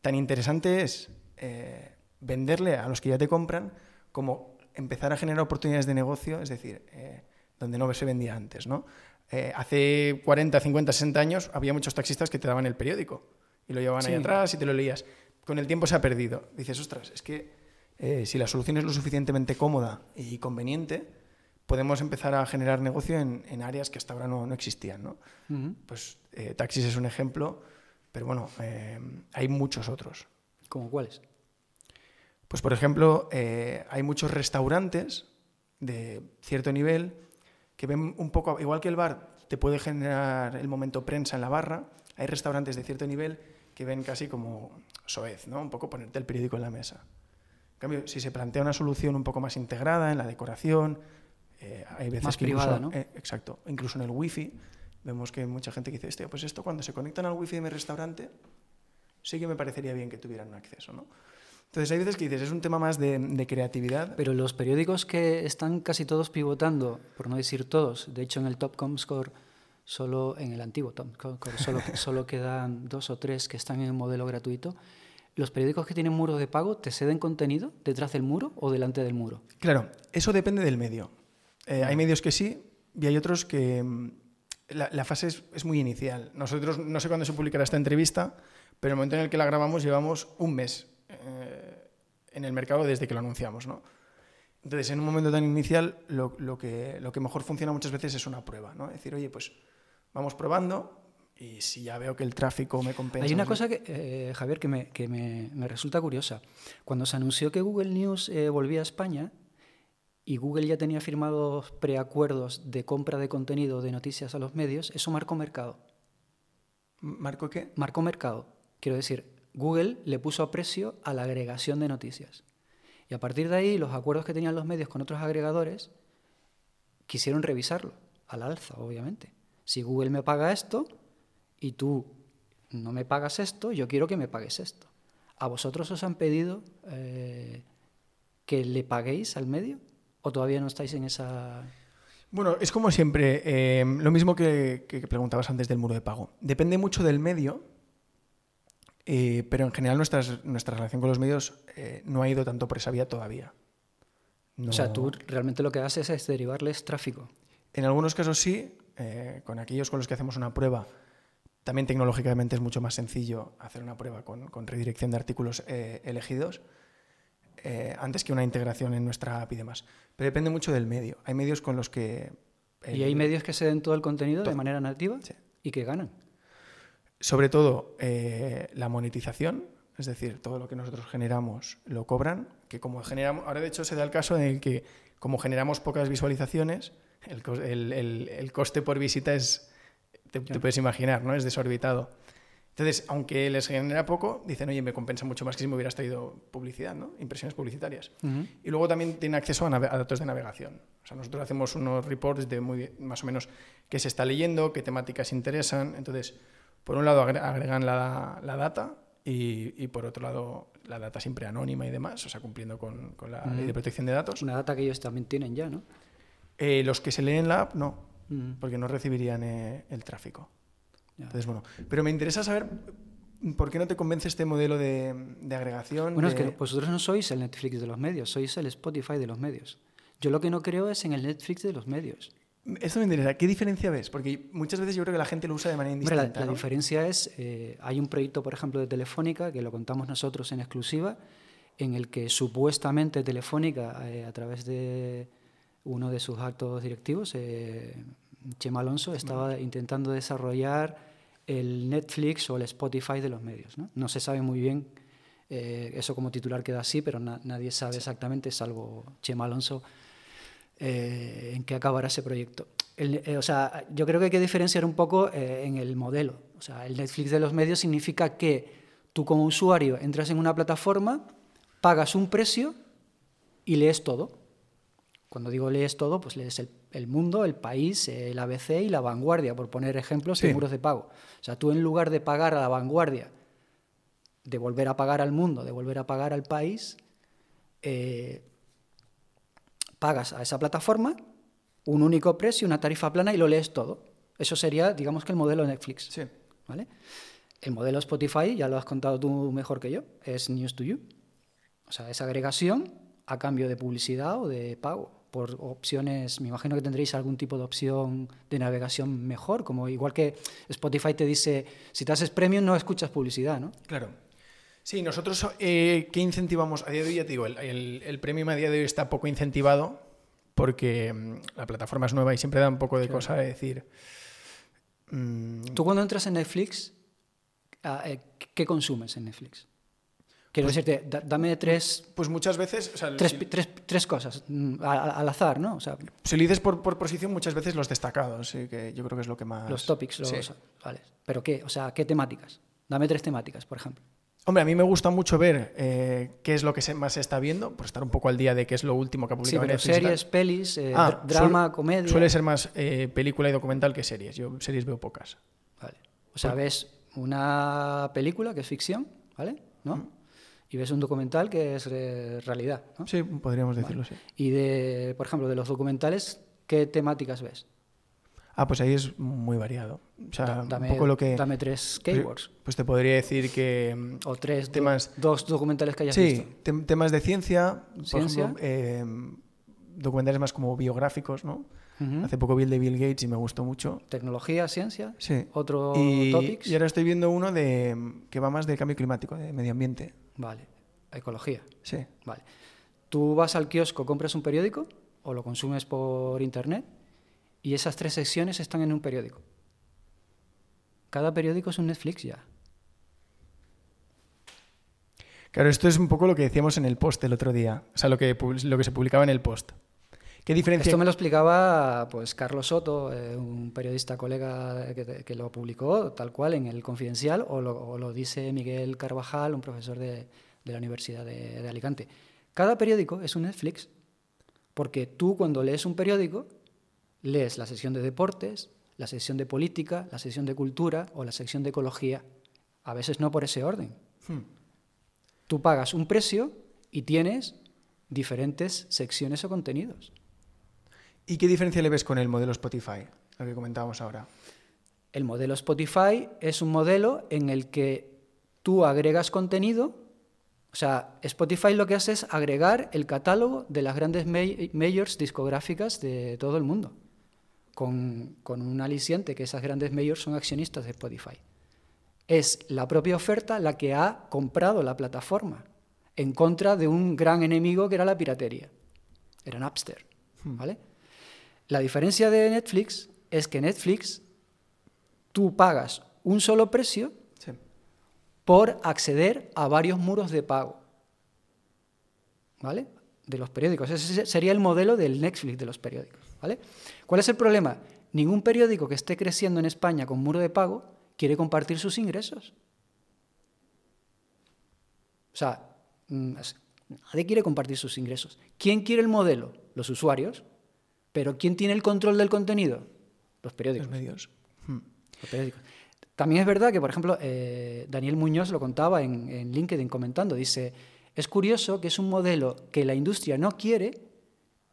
tan interesante es eh, venderle a los que ya te compran como empezar a generar oportunidades de negocio, es decir, eh, donde no se vendía antes. ¿no? Eh, hace 40, 50, 60 años había muchos taxistas que te daban el periódico y lo llevaban ahí Sí. atrás y te lo leías. Con el tiempo se ha perdido. Dices, ostras, es que eh, si la solución es lo suficientemente cómoda y conveniente, podemos empezar a generar negocio en, en áreas que hasta ahora no, no existían. ¿no? Ujú. Pues eh, taxis es un ejemplo Pero bueno, eh, hay muchos otros. ¿Cómo cuáles? Pues por ejemplo, eh, hay muchos restaurantes de cierto nivel que ven un poco, igual que el bar te puede generar el momento prensa en la barra, hay restaurantes de cierto nivel que ven casi como soez, ¿no? Un poco ponerte el periódico en la mesa. Cambio, si se plantea una solución un poco más integrada en la decoración, eh, hay veces Más que privada, incluso, ¿no? eh, exacto, incluso en el wifi, vemos que mucha gente que dice, "Hostia, pues esto cuando se conectan al wifi de mi restaurante, sí que me parecería bien que tuvieran un acceso, ¿no? Entonces hay veces que dices, es un tema más de, de creatividad. Pero los periódicos que están casi todos pivotando, por no decir todos, de hecho en el Top Comscore, solo en el antiguo Top Comscore, solo, (laughs) solo quedan dos o tres que están en el modelo gratuito. ¿Los periódicos que tienen muros de pago te ceden contenido detrás del muro o delante del muro? Claro, eso depende del medio. Eh, hay medios que sí y hay otros que mm, la, la fase es, es muy inicial. Nosotros, no sé cuándo se publicará esta entrevista, pero el momento en el que la grabamos llevamos un mes eh, en el mercado desde que lo anunciamos. ¿no? Entonces, en un momento tan inicial, lo, lo que, lo que mejor funciona muchas veces es una prueba. ¿no? Es decir, oye, pues vamos probando y si ya veo que el tráfico me compensa. Hay una cosa, que, eh, Javier, que, me, que me- me resulta curiosa. Cuando se anunció que Google News eh, volvía a España y Google ya tenía firmados preacuerdos de compra de contenido de noticias a los medios, eso marcó mercado. ¿Marco qué? Marcó mercado. Quiero decir, Google le puso precio a la agregación de noticias. Y a partir de ahí, los acuerdos que tenían los medios con otros agregadores quisieron revisarlo, al alza, obviamente. Si Google me paga esto y tú no me pagas esto, yo quiero que me pagues esto. ¿A vosotros os han pedido eh, que le paguéis al medio? ¿O todavía no estáis en esa...? Bueno, es como siempre, eh, lo mismo que, que preguntabas antes del muro de pago. Depende mucho del medio, eh, pero en general nuestras- nuestra relación con los medios no ha ido tanto por esa vía todavía. O sea, No- tú realmente lo que haces es derivarles tráfico. En algunos casos sí, con aquellos con los que hacemos una prueba, también tecnológicamente es mucho más sencillo hacer una prueba con, con redirección de artículos eh, elegidos eh, antes que una integración en nuestra app y demás. Pero depende mucho del medio. Hay medios con los que... ¿Y hay medios que se den todo el contenido de manera nativa Sí. y que ganan? Sobre todo eh, la monetización, es decir, todo lo que nosotros generamos lo cobran, que como generamos, ahora de hecho se da el caso en el que como generamos pocas visualizaciones, el- el- el coste por visita es, te, puedes imaginar, ¿no? Es desorbitado. Entonces, aunque les genera poco, dicen, oye, me compensa mucho más que si me hubieras traído publicidad, ¿no? Impresiones publicitarias. Y luego también tiene acceso a, datos de navegación. O sea, nosotros hacemos unos reports de muy, más o menos qué se está leyendo, qué temáticas interesan. Entonces, por un lado agre- agregan la, la data y, y por otro lado la data siempre anónima y demás, o sea, cumpliendo con, con la ley de protección de datos. Una data que ellos también tienen ya, ¿no? Eh, los que se leen la app, no, Porque no recibirían eh, el tráfico. Entonces, bueno, pero me interesa saber por qué no te convence este modelo de, de agregación. Bueno, es de- que vosotros no sois el Netflix de los medios, sois el Spotify de los medios. Yo lo que no creo es en el Netflix de los medios. Esto me interesa. ¿Qué diferencia ves? Porque muchas veces yo creo que la gente lo usa de manera Hombre, la, indistinta. la ¿no? diferencia es, eh, hay un proyecto, por ejemplo, de Telefónica, que lo contamos nosotros en exclusiva, en el que supuestamente Telefónica, eh, a través de uno de sus actos directivos, eh, Chema Alonso, estaba intentando desarrollar el Netflix o el Spotify de los medios. No, No se sabe muy bien, eh, eso como titular queda así, pero na- nadie sabe exactamente, salvo Chema Alonso, eh, en qué acabará ese proyecto. El- o sea, yo creo que hay que diferenciar un poco en el modelo. O sea, el Netflix de los medios significa que tú como usuario entras en una plataforma, pagas un precio y lees todo. Cuando digo lees todo, pues lees el, el mundo, el país, el ABC y la vanguardia, por poner ejemplos de Sí. muros de pago. O sea, tú en lugar de pagar a la vanguardia, de volver a pagar al mundo, de volver a pagar al país, eh, pagas a esa plataforma un único precio, una tarifa plana y lo lees todo. Eso sería, digamos que el modelo Netflix. Sí. ¿vale? El modelo Spotify, ya lo has contado tú mejor que yo, es News to You. O sea, es agregación a cambio de publicidad o de pago por opciones, me imagino que tendréis algún tipo de opción de navegación mejor, como igual que Spotify te dice, si te haces premium no escuchas publicidad, ¿no? Claro. Sí, nosotros, eh, ¿qué incentivamos? A día de hoy, ya te digo, el, el, el premium a día de hoy está poco incentivado porque mm, la plataforma es nueva y siempre da un poco de cosa de decir. mm, Tú cuando entras en Netflix, ah, eh, ¿qué consumes en Netflix? Quiero decirte, da- dame tres, Pues muchas veces, o sea, tres, si, tres, tres cosas mm, al azar, ¿no? O sea, si lo dices por, por posición, muchas veces los destacados, sí, que yo creo que es lo que más... los topics, los, Sí. vale. ¿Pero qué? O sea, ¿qué temáticas? Dame tres temáticas, por ejemplo. Hombre, a mí me gusta mucho ver eh, qué es lo que más se está viendo, por estar un poco al día de qué es lo último que ha Sí, publicado pero Netflix y tal. series, pelis, eh, Ah, dr- drama, suele- comedia. Suele ser más eh, película y documental que series. Yo series veo pocas. Vale. O sea, ves una película que es ficción, ¿vale? ¿No? Y ves un documental que es eh, realidad, ¿no? Sí, podríamos decirlo, sí. Y de, por ejemplo, de los documentales, ¿qué temáticas ves? Ah, pues ahí es muy variado. O sea, Da- dame, un poco lo que... dame tres pues, keywords. pues te podría decir que... O tres do- temas- dos documentales que hayas Sí, visto. tem- temas de ciencia, por ejemplo, eh, documentales más como biográficos, ¿no? Hace poco vi el de Bill Gates y me gustó mucho. Tecnología, ciencia. Sí. Otro y, topics. y ahora estoy viendo uno de que va más del cambio climático, de medio ambiente. Vale. Ecología. Sí. Vale. Tú vas al kiosco, compras un periódico o lo consumes por internet y esas tres secciones están en un periódico. Cada periódico es un Netflix ya. Claro, esto es un poco lo que decíamos en el post el otro día. O sea, lo que, lo que se publicaba en el post. ¿Qué diferencia? Esto me lo explicaba pues Carlos Soto, eh, un periodista colega que, que lo publicó tal cual en el Confidencial, o lo, o lo dice Miguel Carvajal, un profesor de, de la Universidad de, de Alicante. Cada periódico es un Netflix, porque tú cuando lees un periódico, lees la sección de deportes, la sección de política, la sección de cultura o la sección de ecología. A veces no por ese orden. Hmm. Tú pagas un precio y tienes diferentes secciones o contenidos. ¿Y qué diferencia le ves con el modelo Spotify? Lo que comentábamos ahora. El modelo Spotify es un modelo en el que tú agregas contenido, o sea, Spotify lo que hace es agregar el catálogo de las grandes ma- majors discográficas de todo el mundo, con, con un aliciente que esas grandes majors son accionistas de Spotify. Es la propia oferta la que ha comprado la plataforma en contra de un gran enemigo que era la piratería. Era Napster, ¿vale? La diferencia de Netflix es que Netflix tú pagas un solo precio Sí. por acceder a varios muros de pago. ¿Vale? De los periódicos. Ese sería el modelo del Netflix de los periódicos. ¿Vale? ¿Cuál es el problema? Ningún periódico que esté creciendo en España con muro de pago quiere compartir sus ingresos. O sea, mm, nadie quiere compartir sus ingresos. ¿Quién quiere el modelo? Los usuarios. Pero ¿quién tiene el control del contenido? Los periódicos. Los medios. Hmm. Los periódicos. También es verdad que, por ejemplo, eh, Daniel Muñoz lo contaba en, en LinkedIn comentando, dice, es curioso que es un modelo que la industria no quiere,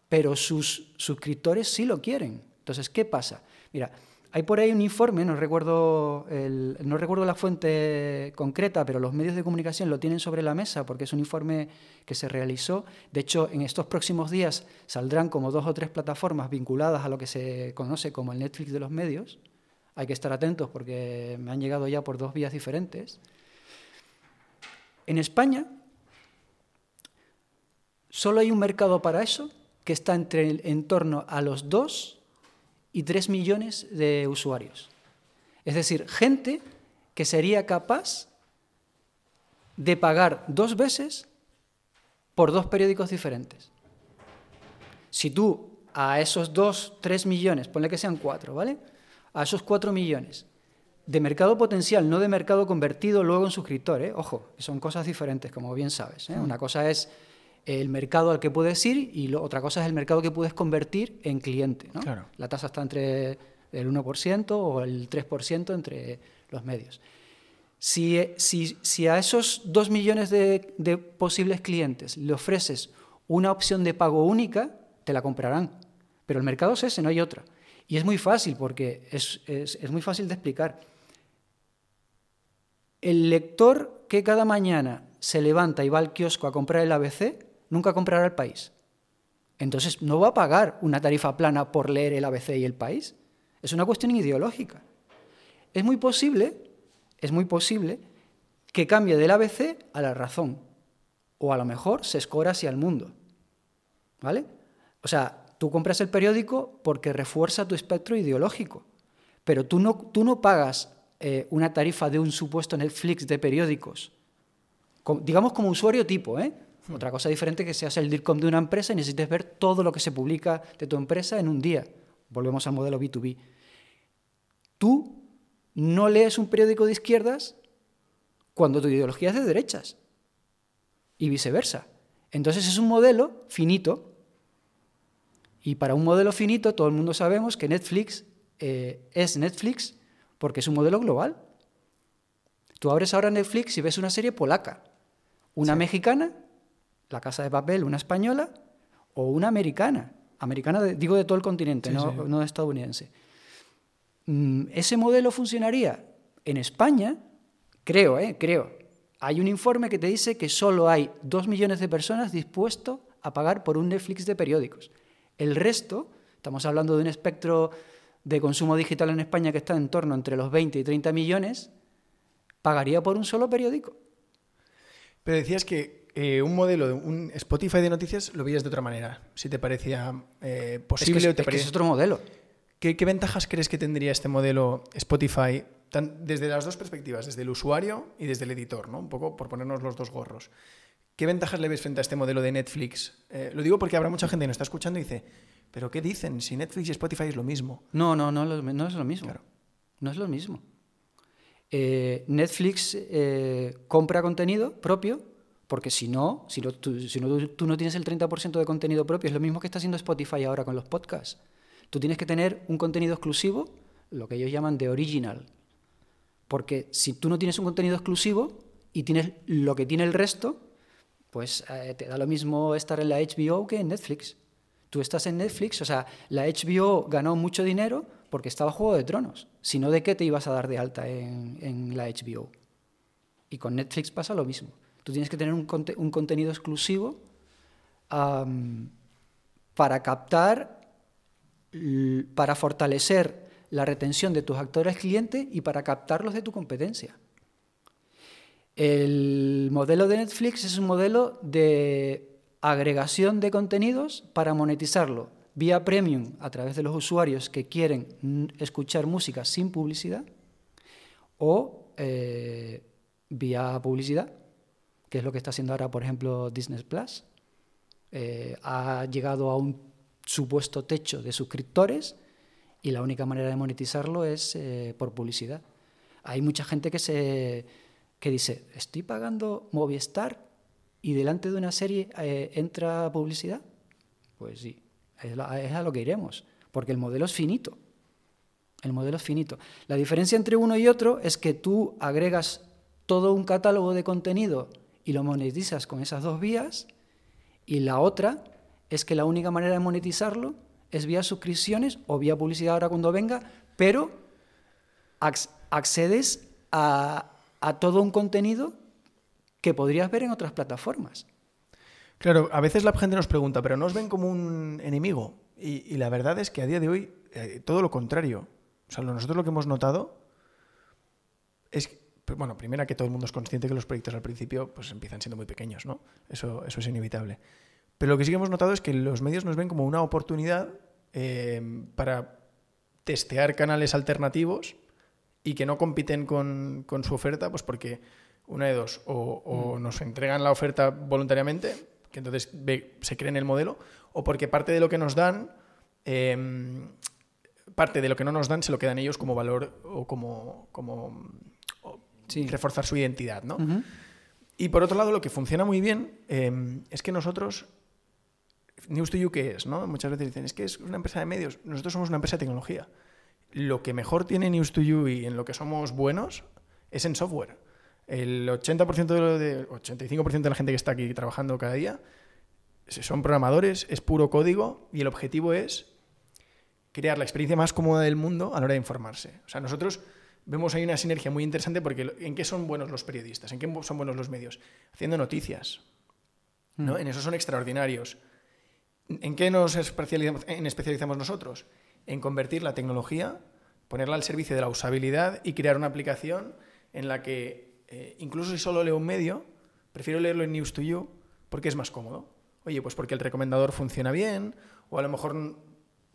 pero sus suscriptores sí lo quieren. Entonces, ¿qué pasa? Mira, hay por ahí un informe, no recuerdo, el- no recuerdo la fuente concreta, pero los medios de comunicación lo tienen sobre la mesa porque es un informe que se realizó. De hecho, en estos próximos días saldrán como dos o tres plataformas vinculadas a lo que se conoce como el Netflix de los medios. Hay que estar atentos porque me han llegado ya por dos vías diferentes. En España solo hay un mercado para eso que está entre en torno a los 2 y 3 millones de usuarios. Es decir, gente que sería capaz de pagar dos veces por dos periódicos diferentes. Si tú a esos 2, 3 millones, ponle que sean 4, ¿vale? A esos 4 millones de mercado potencial, no de mercado convertido luego en suscriptor, ¿eh? ojo, son cosas diferentes, como bien sabes. ¿eh? Una cosa es el mercado al que puedes ir y lo- otra cosa es el mercado que puedes convertir en cliente. ¿no? Claro. La tasa está entre el 1% o el 3% entre los medios. Si, eh, si- si a esos 2 millones de, de posibles clientes le ofreces una opción de pago única, te la comprarán. Pero el mercado es ese, no hay otra. Y es muy fácil porque es, es- es muy fácil de explicar. El lector que cada mañana se levanta y va al kiosco a comprar el ABC, nunca comprará el país. Entonces no va a pagar una tarifa plana por leer el ABC y el país. Es una cuestión ideológica. Es muy posible, es muy posible que cambie del ABC a la razón. O a lo mejor se escora hacia el mundo. ¿Vale? O sea, tú compras el periódico porque refuerza tu espectro ideológico. Pero tú no, tú no pagas eh, una tarifa de un supuesto Netflix de periódicos, digamos como usuario tipo, ¿eh? Hmm. Otra cosa diferente que seas el DIRCOM de una empresa y necesites ver todo lo que se publica de tu empresa en un día. Volvemos al modelo B2B. Tú no lees un periódico de izquierdas cuando tu ideología es de derechas y viceversa. Entonces es un modelo finito. Y para un modelo finito todo el mundo sabemos que Netflix eh, es Netflix porque es un modelo global. Tú abres ahora Netflix y ves una serie polaca, una mexicana, La Casa de Papel, una española o una americana. Americana, digo, de todo el continente, no, no estadounidense. Mm, ¿Ese modelo funcionaría en España? Creo, ¿eh? Creo. Hay un informe que te dice que solo hay dos millones de personas dispuestos a pagar por un Netflix de periódicos. El resto, estamos hablando de un espectro de consumo digital en España que está en torno entre los 20 y 30 millones, pagaría por un solo periódico. Pero decías que eh, un modelo de un Spotify de noticias lo veías de otra manera, si te parecía eh, posible o te es, es otro modelo. ¿Qué, ventajas crees que tendría este modelo Spotify desde las dos perspectivas, desde el usuario y desde el editor, ¿no? un poco por ponernos los dos gorros? ¿Qué ventajas le ves frente a este modelo de Netflix? Eh, lo digo porque habrá mucha gente que nos está escuchando y dice, ¿pero qué dicen? Si Netflix y Spotify es lo mismo. No, no, no, no es lo mismo. Claro. No es lo mismo. Eh, Netflix eh, compra contenido propio, porque si no, si, no, tú, no, tienes el 30% de contenido propio, es lo mismo que está haciendo Spotify ahora con los podcasts. Tú tienes que tener un contenido exclusivo, lo que ellos llaman de original. Porque si tú no tienes un contenido exclusivo y tienes lo que tiene el resto, pues eh, te da lo mismo estar en la HBO que en Netflix. Tú estás en Netflix, o sea, la HBO ganó mucho dinero porque estaba Juego de Tronos. Si no, ¿de qué te ibas a dar de alta en, la HBO? Y con Netflix pasa lo mismo. Tú tienes que tener un, contenido exclusivo para captar, para fortalecer la retención de tus actores clientes y para captarlos de tu competencia. El modelo de Netflix es un modelo de agregación de contenidos para monetizarlo vía premium a través de los usuarios que quieren escuchar música sin publicidad o eh, vía publicidad, que es lo que está haciendo ahora, por ejemplo, Disney Plus. Eh, ha llegado a un supuesto techo de suscriptores y la única manera de monetizarlo es eh, por publicidad. Hay mucha gente que, se, que dice, estoy pagando Movistar y delante de una serie entra publicidad. Pues sí, es, a lo que iremos, porque el modelo es finito. El modelo es finito. La diferencia entre uno y otro es que tú agregas todo un catálogo de contenido y lo monetizas con esas dos vías, y la otra es que la única manera de monetizarlo es vía suscripciones o vía publicidad ahora cuando venga, pero accedes a, a todo un contenido que podrías ver en otras plataformas. Claro, a veces la gente nos pregunta, pero nos ven como un enemigo. Y, la verdad es que a día de hoy, eh, todo lo contrario. O sea, nosotros lo que hemos notado es, bueno, primero que todo el mundo es consciente que los proyectos al principio pues empiezan siendo muy pequeños, ¿no? Eso, eso es inevitable. Pero lo que sí que hemos notado es que los medios nos ven como una oportunidad eh, para testear canales alternativos y que no compiten con, su oferta, pues porque una de dos, o, mm. nos entregan la oferta voluntariamente que entonces se cree en el modelo, o porque parte de lo que nos dan, em, parte de lo que no nos dan se lo quedan ellos como valor o como, como reforzar su identidad. ¿no? Y por otro lado, lo que funciona muy bien em, es que nosotros, News to You, ¿qué es? ¿no? Muchas veces dicen, es que es una empresa de medios, nosotros somos una empresa de tecnología. Lo que mejor tiene News to You y en lo que somos buenos es en software. El 80% de, 85% de la gente que está aquí trabajando cada día son programadores, es puro código y el objetivo es crear la experiencia más cómoda del mundo a la hora de informarse. O sea, nosotros vemos ahí una sinergia muy interesante porque ¿en qué son buenos los periodistas? ¿En qué son buenos los medios? Haciendo noticias. ¿no? Mm. En eso son extraordinarios. ¿En qué nos especializamos, en especializamos nosotros? En convertir la tecnología, ponerla al servicio de la usabilidad y crear una aplicación en la que eh, incluso si solo leo un medio, prefiero leerlo en News to You porque es más cómodo. Oye, pues porque el recomendador funciona bien, o a lo mejor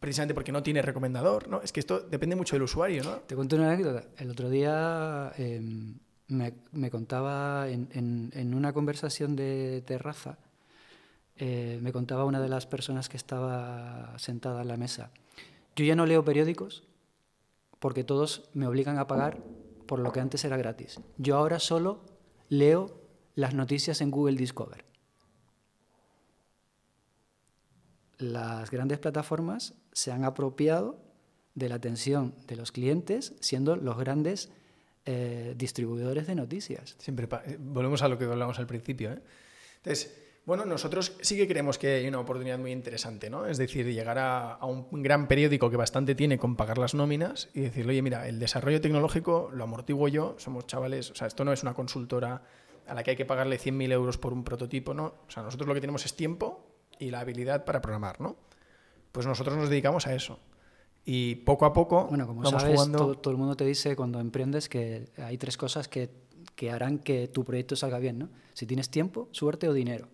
precisamente porque no tiene recomendador, ¿no? Es que esto depende mucho del usuario, ¿no? Te cuento una anécdota. El otro día em, me, contaba en, una conversación de terraza, eh, me contaba una de las personas que estaba sentada en la mesa. Yo ya no leo periódicos porque todos me obligan a pagar por lo que antes era gratis. Yo ahora solo leo las noticias en Google Discover. Las grandes plataformas se han apropiado de la atención de los clientes siendo los grandes eh, distribuidores de noticias. Siempre eh, volvemos a lo que hablamos al principio. ¿eh? Entonces, bueno, nosotros sí que creemos que hay una oportunidad muy interesante, ¿no? Es decir, llegar a, un gran periódico que bastante tiene con pagar las nóminas y decirle, oye, mira, el desarrollo tecnológico lo amortiguo yo, somos chavales, o sea, esto no es una consultora a la que hay que pagarle 100.000 euros por un prototipo, ¿no? O sea, nosotros lo que tenemos es tiempo y la habilidad para programar, ¿no? Pues nosotros nos dedicamos a eso. Y poco a poco bueno, como vamos sabes, jugando... todo, el mundo te dice cuando emprendes que hay tres cosas que, que harán que tu proyecto salga bien, ¿no? Si tienes tiempo, suerte o dinero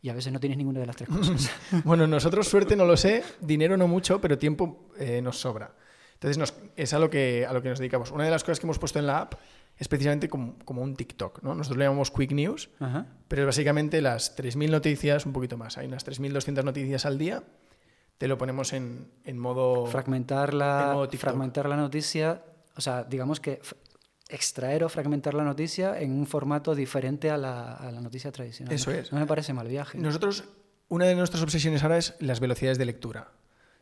y a veces no tienes ninguna de las tres cosas. (laughs) bueno, nosotros suerte no lo sé, dinero no mucho, pero tiempo eh, nos sobra. Entonces es a lo, que, a lo que nos dedicamos. Una de las cosas que hemos puesto en la app es precisamente como, un TikTok. ¿no? Nosotros le llamamos Quick News, pero es básicamente las 3.000 noticias, un poquito más. Hay unas 3.200 noticias al día. Te lo ponemos en, en modo... Fragmentar la, fragmentar la noticia, o sea, digamos que extraer o fragmentar la noticia en un formato diferente a la, noticia tradicional. Eso es. No me parece mal viaje. Nosotros, una de nuestras obsesiones ahora es las velocidades de lectura.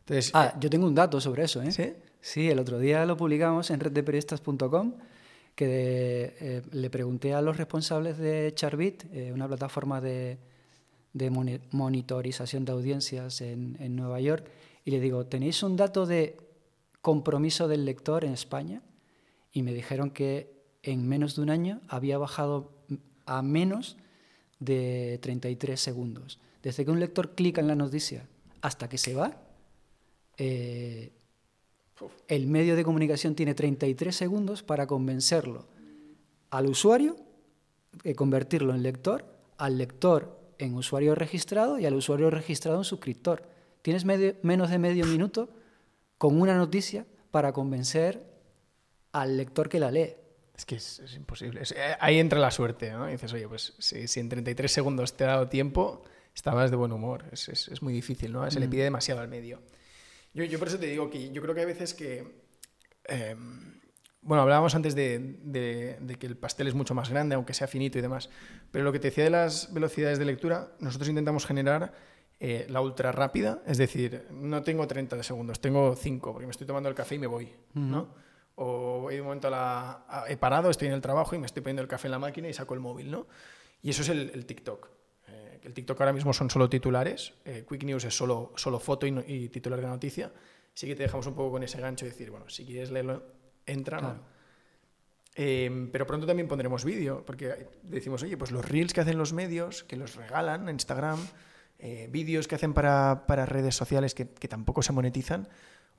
Entonces, ah, yo tengo un dato sobre eso. ¿eh? ¿Sí? Sí, el otro día lo publicamos en reddeperiodistas.com que eh, le pregunté a los responsables de Charbit, eh, una plataforma de, de, monitorización de audiencias en, en Nueva York, y le digo, ¿tenéis un dato de compromiso del lector en España? y me dijeron que en menos de un año había bajado a menos de 33 segundos. Desde que un lector clica en la noticia hasta que se va, eh, el medio de comunicación tiene 33 segundos para convencerlo al usuario, de convertirlo en lector, al lector en usuario registrado y al usuario registrado en suscriptor. Tienes menos de medio minuto con una noticia para convencer al lector que la lee. Es que es, imposible. Eh, ahí entra la suerte, ¿no? Y dices, oye, pues si, en 33 segundos te ha dado tiempo, estabas de buen humor. Es, muy difícil, ¿no? Se le mm. pide demasiado al medio. Yo, yo, por eso te digo que yo creo que hay veces que... Em, bueno, hablábamos antes de, que el pastel es mucho más grande, aunque sea finito y demás. Pero lo que te decía de las velocidades de lectura, nosotros intentamos generar eh, la ultra rápida. Es decir, no tengo 30 segundos, tengo 5, porque me estoy tomando el café y me voy, ¿no? o he, un momento la, he parado, estoy en el trabajo y me estoy poniendo el café en la máquina y saco el móvil, ¿no? Y eso es el, TikTok. Eh, el TikTok ahora mismo son solo titulares, eh, Quick News es solo, solo foto y, titular de noticia. Sí que te dejamos un poco con ese gancho de decir, bueno, si quieres leerlo, entra, ¿no? Em, pero pronto también pondremos vídeo, porque decimos, oye, pues los reels que hacen los medios, que los regalan en Instagram, eh, vídeos que hacen para, para redes sociales que, que, tampoco se monetizan,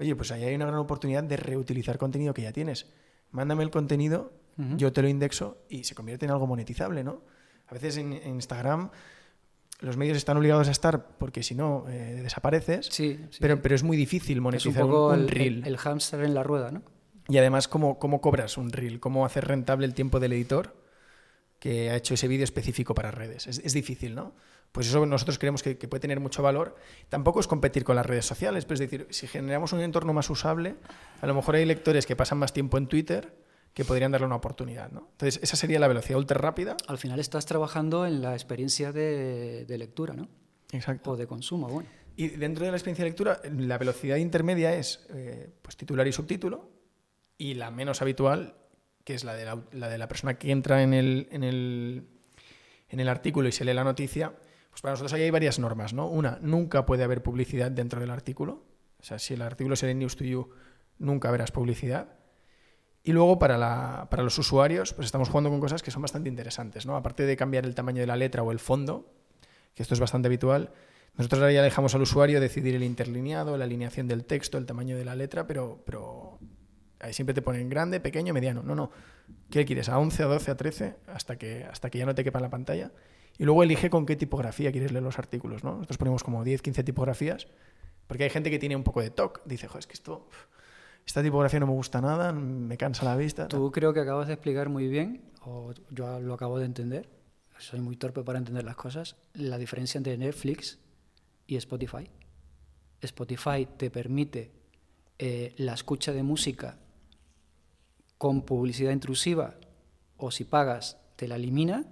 oye, pues ahí hay una gran oportunidad de reutilizar contenido que ya tienes. Mándame el contenido, yo te lo indexo y se convierte en algo monetizable, ¿no? A veces en, Instagram los medios están obligados a estar porque si no eh, desapareces, sí, Pero, pero es muy difícil monetizar un, el, reel. El, hámster en la rueda, ¿no? Y además, ¿cómo, ¿cómo cobras un reel? ¿Cómo hacer rentable el tiempo del editor que ha hecho ese vídeo específico para redes? Es, es difícil, ¿no? pues eso nosotros creemos que, puede tener mucho valor. Tampoco es competir con las redes sociales, pero es decir, si generamos un entorno más usable, a lo mejor hay lectores que pasan más tiempo en Twitter que podrían darle una oportunidad. ¿no? Entonces, esa sería la velocidad ultra rápida. Al final estás trabajando en la experiencia de, lectura, ¿no? Exacto. O de consumo, bueno. Y dentro de la experiencia de lectura, la velocidad intermedia es eh, pues, titular y subtítulo, y la menos habitual, que es la de la, de la persona que entra en el, en, el, en el artículo y se lee la noticia, pues para nosotros ahí hay varias normas, ¿no? Una, nunca puede haber publicidad dentro del artículo. O sea, si el artículo es en News to You, nunca verás publicidad. Y luego para, la, para los usuarios, pues estamos jugando con cosas que son bastante interesantes, ¿no? Aparte de cambiar el tamaño de la letra o el fondo, que esto es bastante habitual, nosotros ahora ya dejamos al usuario decidir el interlineado, la alineación del texto, el tamaño de la letra, pero, pero ahí siempre te ponen grande, pequeño, mediano. No, no. ¿Qué quieres? ¿A 11, a 12, a 13? Hasta que, hasta que ya no te quepa en la pantalla. Y luego elige con qué tipografía quieres leer los artículos. ¿no? Nosotros ponemos como 10, 15 tipografías Porque hay gente que tiene un poco de TOC. Dice, joder, es que esto, esta tipografía no me gusta nada, me cansa la vista. Tú creo que acabas de explicar muy bien, o yo lo acabo de entender, soy muy torpe para entender las cosas, la diferencia entre Netflix y Spotify. Spotify te permite eh, la escucha de música con publicidad intrusiva o si pagas te la elimina,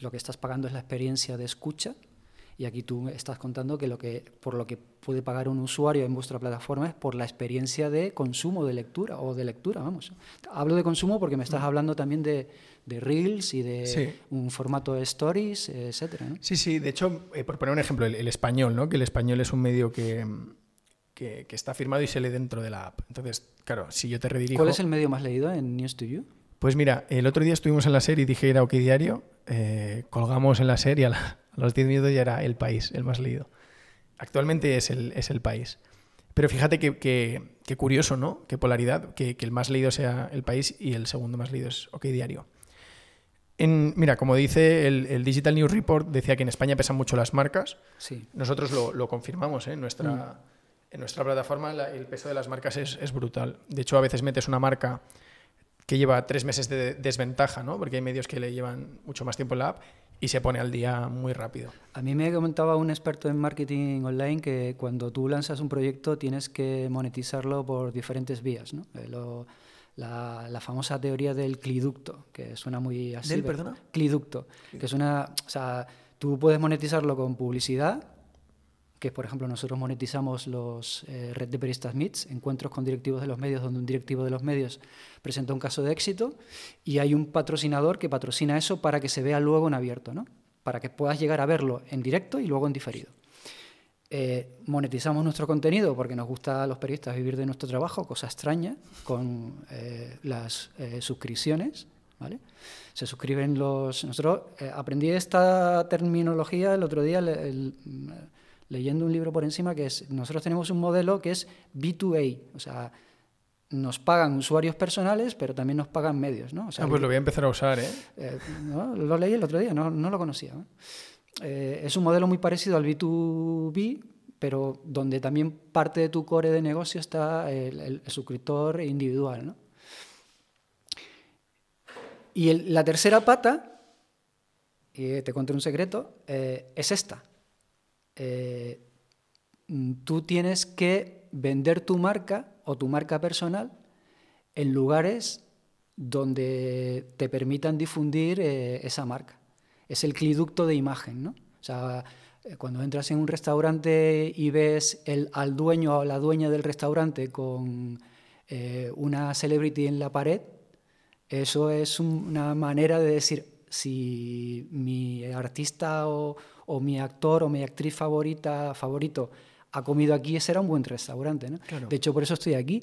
lo que estás pagando es la experiencia de escucha y aquí tú estás contando que, lo que por lo que puede pagar un usuario en vuestra plataforma es por la experiencia de consumo de lectura o de lectura, vamos. Hablo de consumo porque me estás hablando también de, de Reels y de un formato de Stories, etcétera. Sí, sí, de hecho, eh, por poner un ejemplo, el, español, ¿no? que el español es un medio que, que, está firmado y se lee dentro de la app. Entonces, claro, si yo te redirijo... ¿Cuál es el medio más leído en News to You? Pues mira, el otro día estuvimos en la serie y dije era OK Diario, eh, colgamos en la serie a, los 10 minutos ya era El País, el más leído. Actualmente es el, es el País. Pero fíjate que, curioso, ¿no? Qué polaridad, que, el más leído sea El País y el segundo más leído es OK Diario. En, mira, como dice el, Digital News Report, decía que en España pesan mucho las marcas. Sí. Nosotros lo, confirmamos ¿eh? en, nuestra, mm. en nuestra plataforma, el peso de las marcas es, es, brutal. De hecho, a veces metes una marca que lleva tres meses de desventaja, ¿no? porque hay medios que le llevan mucho más tiempo en la app y se pone al día muy rápido. A mí me comentaba un experto en marketing online que cuando tú lanzas un proyecto tienes que monetizarlo por diferentes vías. ¿no? Eh, la, famosa teoría del cliducto, que suena muy así. ¿Del, perdona? Cliducto, que es una... O sea, tú puedes monetizarlo con publicidad, que por ejemplo nosotros monetizamos los eh, Red de Peristas Meets, encuentros con directivos de los medios, donde un directivo de los medios presenta un caso de éxito y hay un patrocinador que patrocina eso para que se vea luego en abierto, ¿no? para que puedas llegar a verlo en directo y luego en diferido. Eh, monetizamos nuestro contenido porque nos gusta a los periodistas vivir de nuestro trabajo, cosa extraña, con eh, las suscripciones. ¿vale? Se suscriben los... Nosotros aprendí esta terminología el otro día, leyendo un libro por encima que es, nosotros tenemos un modelo que es B2A, o sea, nos pagan usuarios personales, pero también nos pagan medios, ¿no? ah, pues lo voy a empezar a usar, ¿eh? eh lo leí el otro día, no, lo conocía. Eh, es un modelo muy parecido al B2B, pero donde también parte de tu core de negocio está el, suscriptor individual, ¿no? Y la tercera pata, y te conté un secreto, eh, es esta. Eh, tú tienes que vender tu marca o tu marca personal en lugares donde te permitan difundir eh, esa marca. Es el cliducto de imagen, ¿no? O sea, eh, cuando entras en un restaurante y ves al dueño o la dueña del restaurante con una celebrity en la pared, eso es una manera de decir, si mi artista o, o mi actor o mi actriz favorita, favorito ha comido aquí, ese era un buen restaurante. ¿no? De hecho, por eso estoy aquí,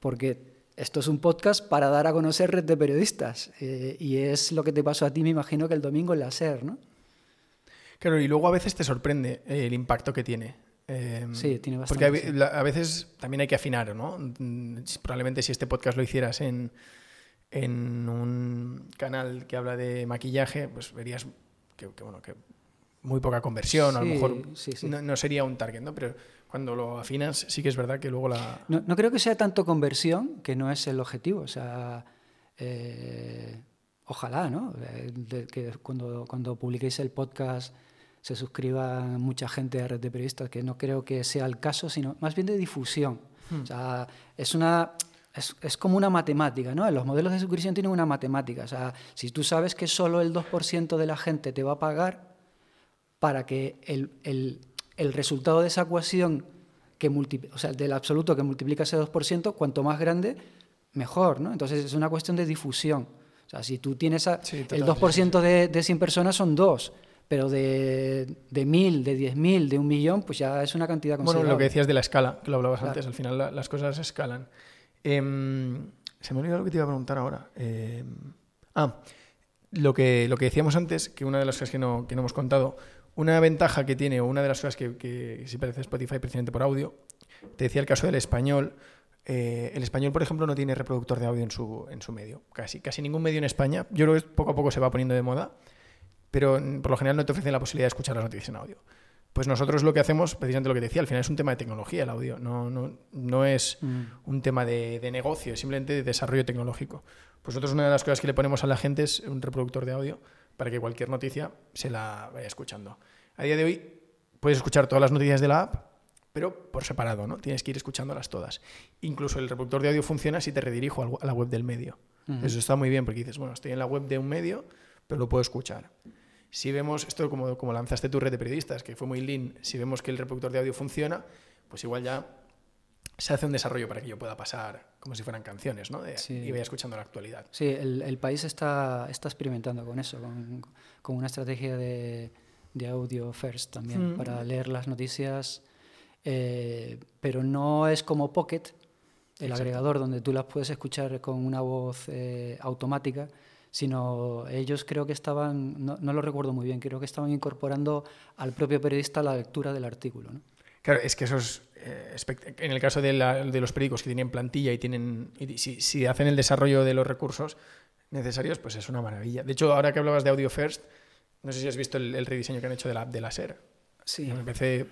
porque esto es un podcast para dar a conocer red de periodistas. Eh, y es lo que te pasó a ti, me imagino, que el domingo en la SER, ¿no? Claro, y luego a veces te sorprende eh, el impacto que tiene. Em, sí, tiene bastante. Porque a, veces también hay que afinar, ¿no? Mm, probablemente si este podcast lo hicieras en, en un canal que habla de maquillaje, pues verías que, que bueno, que muy poca conversión, a lo mejor No, sería un target, ¿no? Pero cuando lo afinas, sí que es verdad que luego la... No, creo que sea tanto conversión, que no es el objetivo, o sea, eh, ojalá, ¿no? que cuando, cuando publiquéis el podcast se suscriba mucha gente a Red de Periodistas, que no creo que sea el caso, sino más bien de difusión. Hmm. O sea, es una... Es, es, como una matemática, ¿no? Los modelos de suscripción tienen una matemática. O sea, si tú sabes que solo el 2% de la gente te va a pagar, para que el, el, resultado de esa ecuación, que o sea, del absoluto que multiplica ese 2%, cuanto más grande, mejor. ¿no? Entonces es una cuestión de difusión. O sea, si tú tienes el 2% de, de 100 personas son dos, pero de, de mil, de diez mil, de un millón, pues ya es una cantidad considerable. Bueno, lo que decías de la escala, que lo hablabas antes, al final las cosas escalan. Em, se me olvidó lo que te iba a preguntar ahora. Em, ah, lo que, lo que decíamos antes, que una de las cosas que no, que no hemos contado, una ventaja que tiene, o una de las cosas que, que sí parece Spotify precisamente por audio, te decía el caso del español. Eh, el español, por ejemplo, no tiene reproductor de audio en su, en su medio. Casi, casi ningún medio en España. Yo creo que poco a poco se va poniendo de moda, pero por lo general no te ofrecen la posibilidad de escuchar las noticias en audio. Pues nosotros lo que hacemos, precisamente lo que te decía, al final es un tema de tecnología el audio, no, no, no es Mm. un tema de, de negocio, es simplemente de desarrollo tecnológico. Pues nosotros una de las cosas que le ponemos a la gente es un reproductor de audio para que cualquier noticia se la vaya escuchando. A día de hoy puedes escuchar todas las noticias de la app, pero por separado, ¿no? Tienes que ir escuchándolas todas. Incluso el reproductor de audio funciona si te redirijo a la web del medio. Ujú. Eso está muy bien porque dices, bueno, estoy en la web de un medio, pero lo puedo escuchar. Si vemos esto como, como lanzaste tu red de periodistas, que fue muy lean, si vemos que el reproductor de audio funciona, pues igual ya se hace un desarrollo para que yo pueda pasar como si fueran canciones, ¿no? De- Sí. Y vaya escuchando la actualidad. Sí, el, el país está, está experimentando con eso, con, con una estrategia de, de audio first también, Mm. para leer las noticias, eh, pero no es como Pocket, el Exacto. agregador donde tú las puedes escuchar con una voz eh, automática, sino ellos creo que estaban, no, no lo recuerdo muy bien, creo que estaban incorporando al propio periodista la lectura del artículo. ¿no? Claro, es que eso es. eh, en el caso de, la- de los periódicos que tienen plantilla y tienen. y si, si hacen el desarrollo de los recursos necesarios, pues es una maravilla. De hecho, ahora que hablabas de Audio First, no sé si has visto el, el rediseño que han hecho de la de la SER. Sí, Me parece.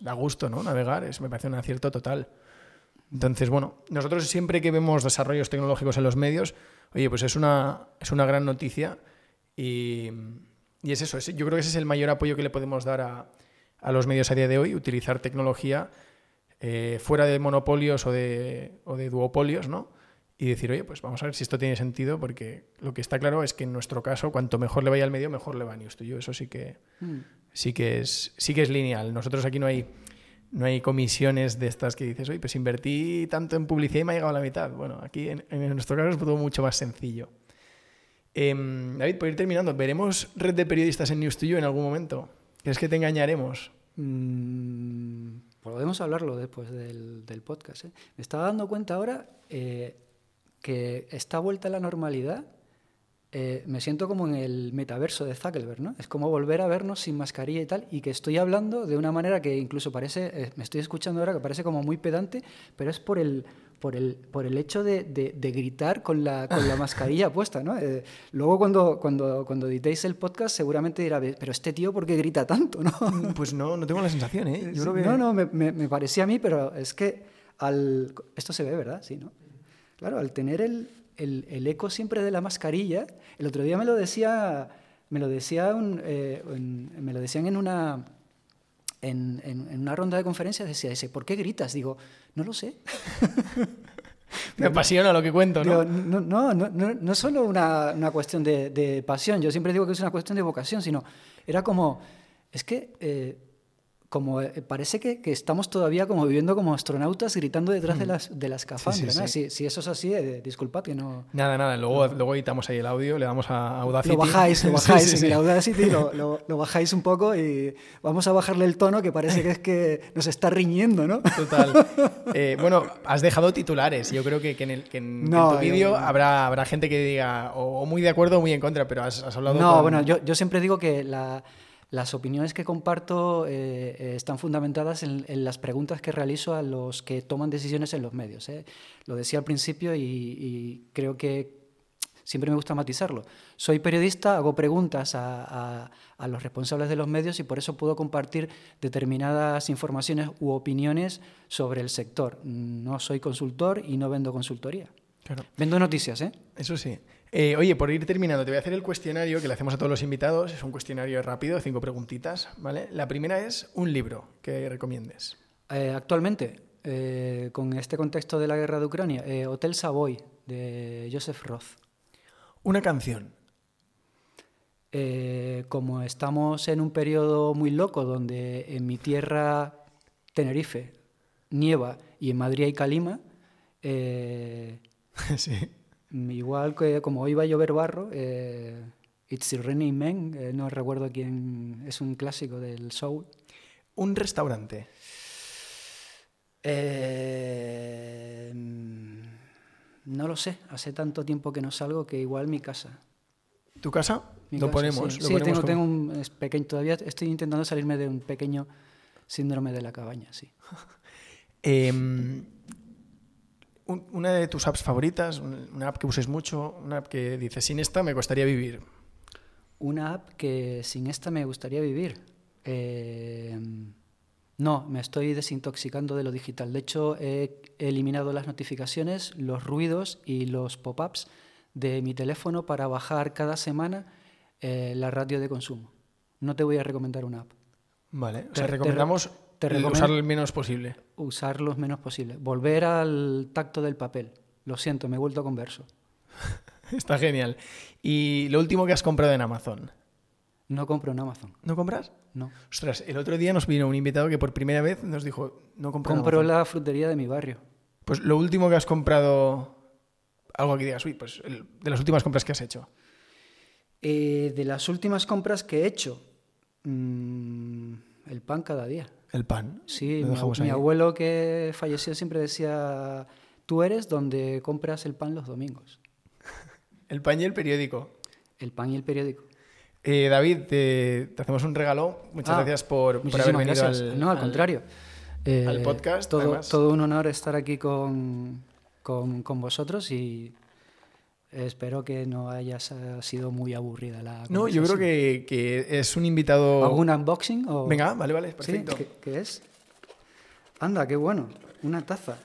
da gusto, ¿no? Navegar, es, me parece un acierto total. Entonces, bueno, nosotros siempre que vemos desarrollos tecnológicos en los medios, oye, pues es una, es una gran noticia y, y es eso. es- yo creo que ese es el mayor apoyo que le podemos dar a, a los medios a día de hoy, utilizar tecnología eh, fuera de monopolios o de, o de duopolios, ¿no? Y decir, oye, pues vamos a ver si esto tiene sentido, porque lo que está claro es que en nuestro caso, cuanto mejor le vaya al medio, mejor le va a News to You. Eso sí que, Mm. sí que es, sí que es lineal. Nosotros aquí no hay, no hay comisiones de estas que dices, oye, pues invertí tanto en publicidad y me ha llegado a la mitad. Bueno, aquí en, nuestro caso es todo mucho más sencillo. Em, David, por ir terminando, ¿veremos red de periodistas en News to You en algún momento? ¿Crees que te engañaremos? Mm, podemos hablarlo después del, podcast. ¿eh? Me estaba dando cuenta ahora eh, que esta vuelta a la normalidad eh, me siento como en el metaverso de Zuckerberg, ¿no? Es como volver a vernos sin mascarilla y tal, y que estoy hablando de una manera que incluso parece, eh, me estoy escuchando ahora que parece como muy pedante, pero es por el, por el, por el hecho de, de- de gritar con la, con la mascarilla (laughs) puesta, ¿no? Eh, luego cuando, cuando, cuando editéis el podcast seguramente dirá, pero este tío, ¿por qué grita tanto, no? Pues no, no tengo la sensación, ¿eh? Yo creo que... No, no, me, me- me parecía a mí, pero es que al... Esto se ve, ¿verdad? Sí, ¿no? Claro, al tener el, el- el eco siempre de la mascarilla, el otro día me lo decía, me lo decía un- eh, me lo decían en una, en, en- en una ronda de conferencias, decía, dice, ¿por qué gritas? Digo, no lo sé. (laughs) Me apasiona lo que cuento, ¿no? Digo, no, no, no, no, no solo una, una cuestión de, de pasión, yo siempre digo que es una cuestión de vocación, sino era como, es que eh, como eh, parece que, que estamos todavía como viviendo como astronautas gritando detrás de las, de las sí, ¿no? sí. Si, si eso es así, eh, disculpad que no... Nada, nada, luego, luego editamos ahí el audio, le damos a Audacity. Lo bajáis, lo (laughs) Sí, bajáis sí, en sí. Audacity, lo, lo- (laughs) lo bajáis un poco y vamos a bajarle el tono que parece que es que nos está riñendo, ¿no? Total. (laughs) Eh, bueno, has dejado titulares. Yo creo que, que en, el, que en, No, en tu vídeo habrá, habrá gente que diga o, o muy de acuerdo o muy en contra, pero has, has hablado No, con- bueno, yo, yo siempre digo que la- las opiniones que comparto eh, eh, están fundamentadas en, en las preguntas que realizo a los que toman decisiones en los medios. ¿eh? Lo decía al principio y, y creo que siempre me gusta matizarlo. Soy periodista, hago preguntas a, a- a los responsables de los medios y por eso puedo compartir determinadas informaciones u opiniones sobre el sector. No soy consultor y no vendo consultoría. Claro, Vendo noticias, ¿eh? eso sí. Eh, oye, por ir terminando, te voy a hacer el cuestionario que le hacemos a todos los invitados. Es un cuestionario rápido, cinco preguntitas, ¿vale? La primera es un libro que recomiendes. Eh, actualmente, eh, con este contexto de la guerra de Ucrania, Hotel Savoy de Joseph Roth. Una canción. Como estamos en un periodo muy loco donde en mi tierra, Tenerife, nieva y en Madrid hay calima, (laughs) sí. Igual que como hoy va a llover barro, eh, It's Raining Men, eh, no recuerdo quién, es un clásico del soul. Un restaurante. Eh, no lo sé, hace tanto tiempo que no salgo que igual mi casa. ¿Tu casa? Mi lo casa, ponemos. Sí, lo Sí, ponemos tengo, como- tengo un es pequeño, todavía estoy intentando salirme de un pequeño síndrome de la cabaña, sí. (laughs) Em, un- una de tus apps favoritas, un- una app que uses mucho, una app que dices, sin esta me costaría vivir. Una app que sin esta me gustaría vivir. Eh, no, me estoy desintoxicando de lo digital. De hecho, he eliminado las notificaciones, los ruidos y los pop-ups de mi teléfono para bajar cada semana eh, la ratio de consumo. No te voy a recomendar una app. Vale, o sea, te recomendamos te recomiendo- usar el menos posible. Usar lo menos posible. Volver al tacto del papel. Lo siento, me he vuelto converso. (laughs) Está genial. Y lo último que has comprado en Amazon. No compro en Amazon. ¿No compras? No. Ostras, el otro día nos vino un invitado que por primera vez nos dijo, no compro en Compro Amazon". la frutería de mi barrio. Pues lo último que has comprado, algo que digas, uy, pues el- de las últimas compras que has hecho. Eh, de las últimas compras que he hecho, mm, el pan cada día. El pan. Sí, Lo mi, dejamos mi ahí. abuelo que falleció siempre decía, tú eres donde compras el pan los domingos. (laughs) El pan y el periódico. El pan y el periódico. Eh, David, te, te hacemos un regalo. Muchas Ah, gracias por, por haber venido al, no, al, al- contrario. al Eh, podcast, Todo, además. todo un honor estar aquí con, con, con vosotros y espero que no haya sido muy aburrida la No, yo creo que, que es un invitado... ¿Algún unboxing? O... Venga, vale, vale, ¿Sí? perfecto. ¿Qué, qué es? Anda, qué bueno. Una taza.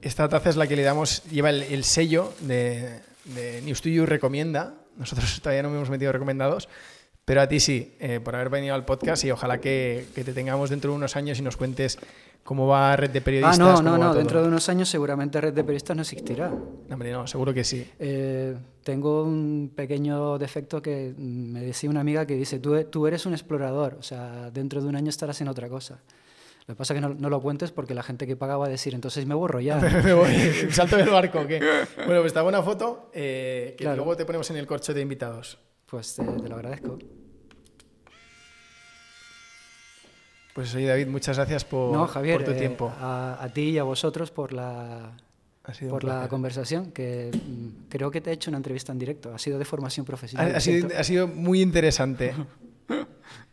Esta taza es la que le damos, lleva el, el sello de, de News to You Recomienda. Nosotros (laughs) todavía no hemos metido recomendados, pero a ti sí, eh, por haber venido al podcast y ojalá que, que te tengamos dentro de unos años y nos cuentes cómo va Red de Ah, Periodistas. no, cómo no, no. todo. Dentro de unos años seguramente Red de Periodistas no existirá. No, hombre, no, seguro que sí. Eh, tengo un pequeño defecto que me decía una amiga que dice, tú, tú eres un explorador, o sea, dentro de un año estarás en otra cosa. Lo que pasa es que no, no lo cuentes porque la gente que paga va a decir, entonces me borro ya. (laughs) me voy, salto del barco. ¿qué? Bueno, pues está buena foto eh, que Claro. luego te ponemos en el corcho de invitados. Pues eh, te lo agradezco. Pues oye, David, muchas gracias por, no, Javier, por tu eh, tiempo. a, a ti y a vosotros por la, por la conversación, que mm, creo que te he hecho una entrevista en directo. Ha sido de formación profesional. Ha, ha sido, ¿cierto? ha sido muy interesante. (laughs)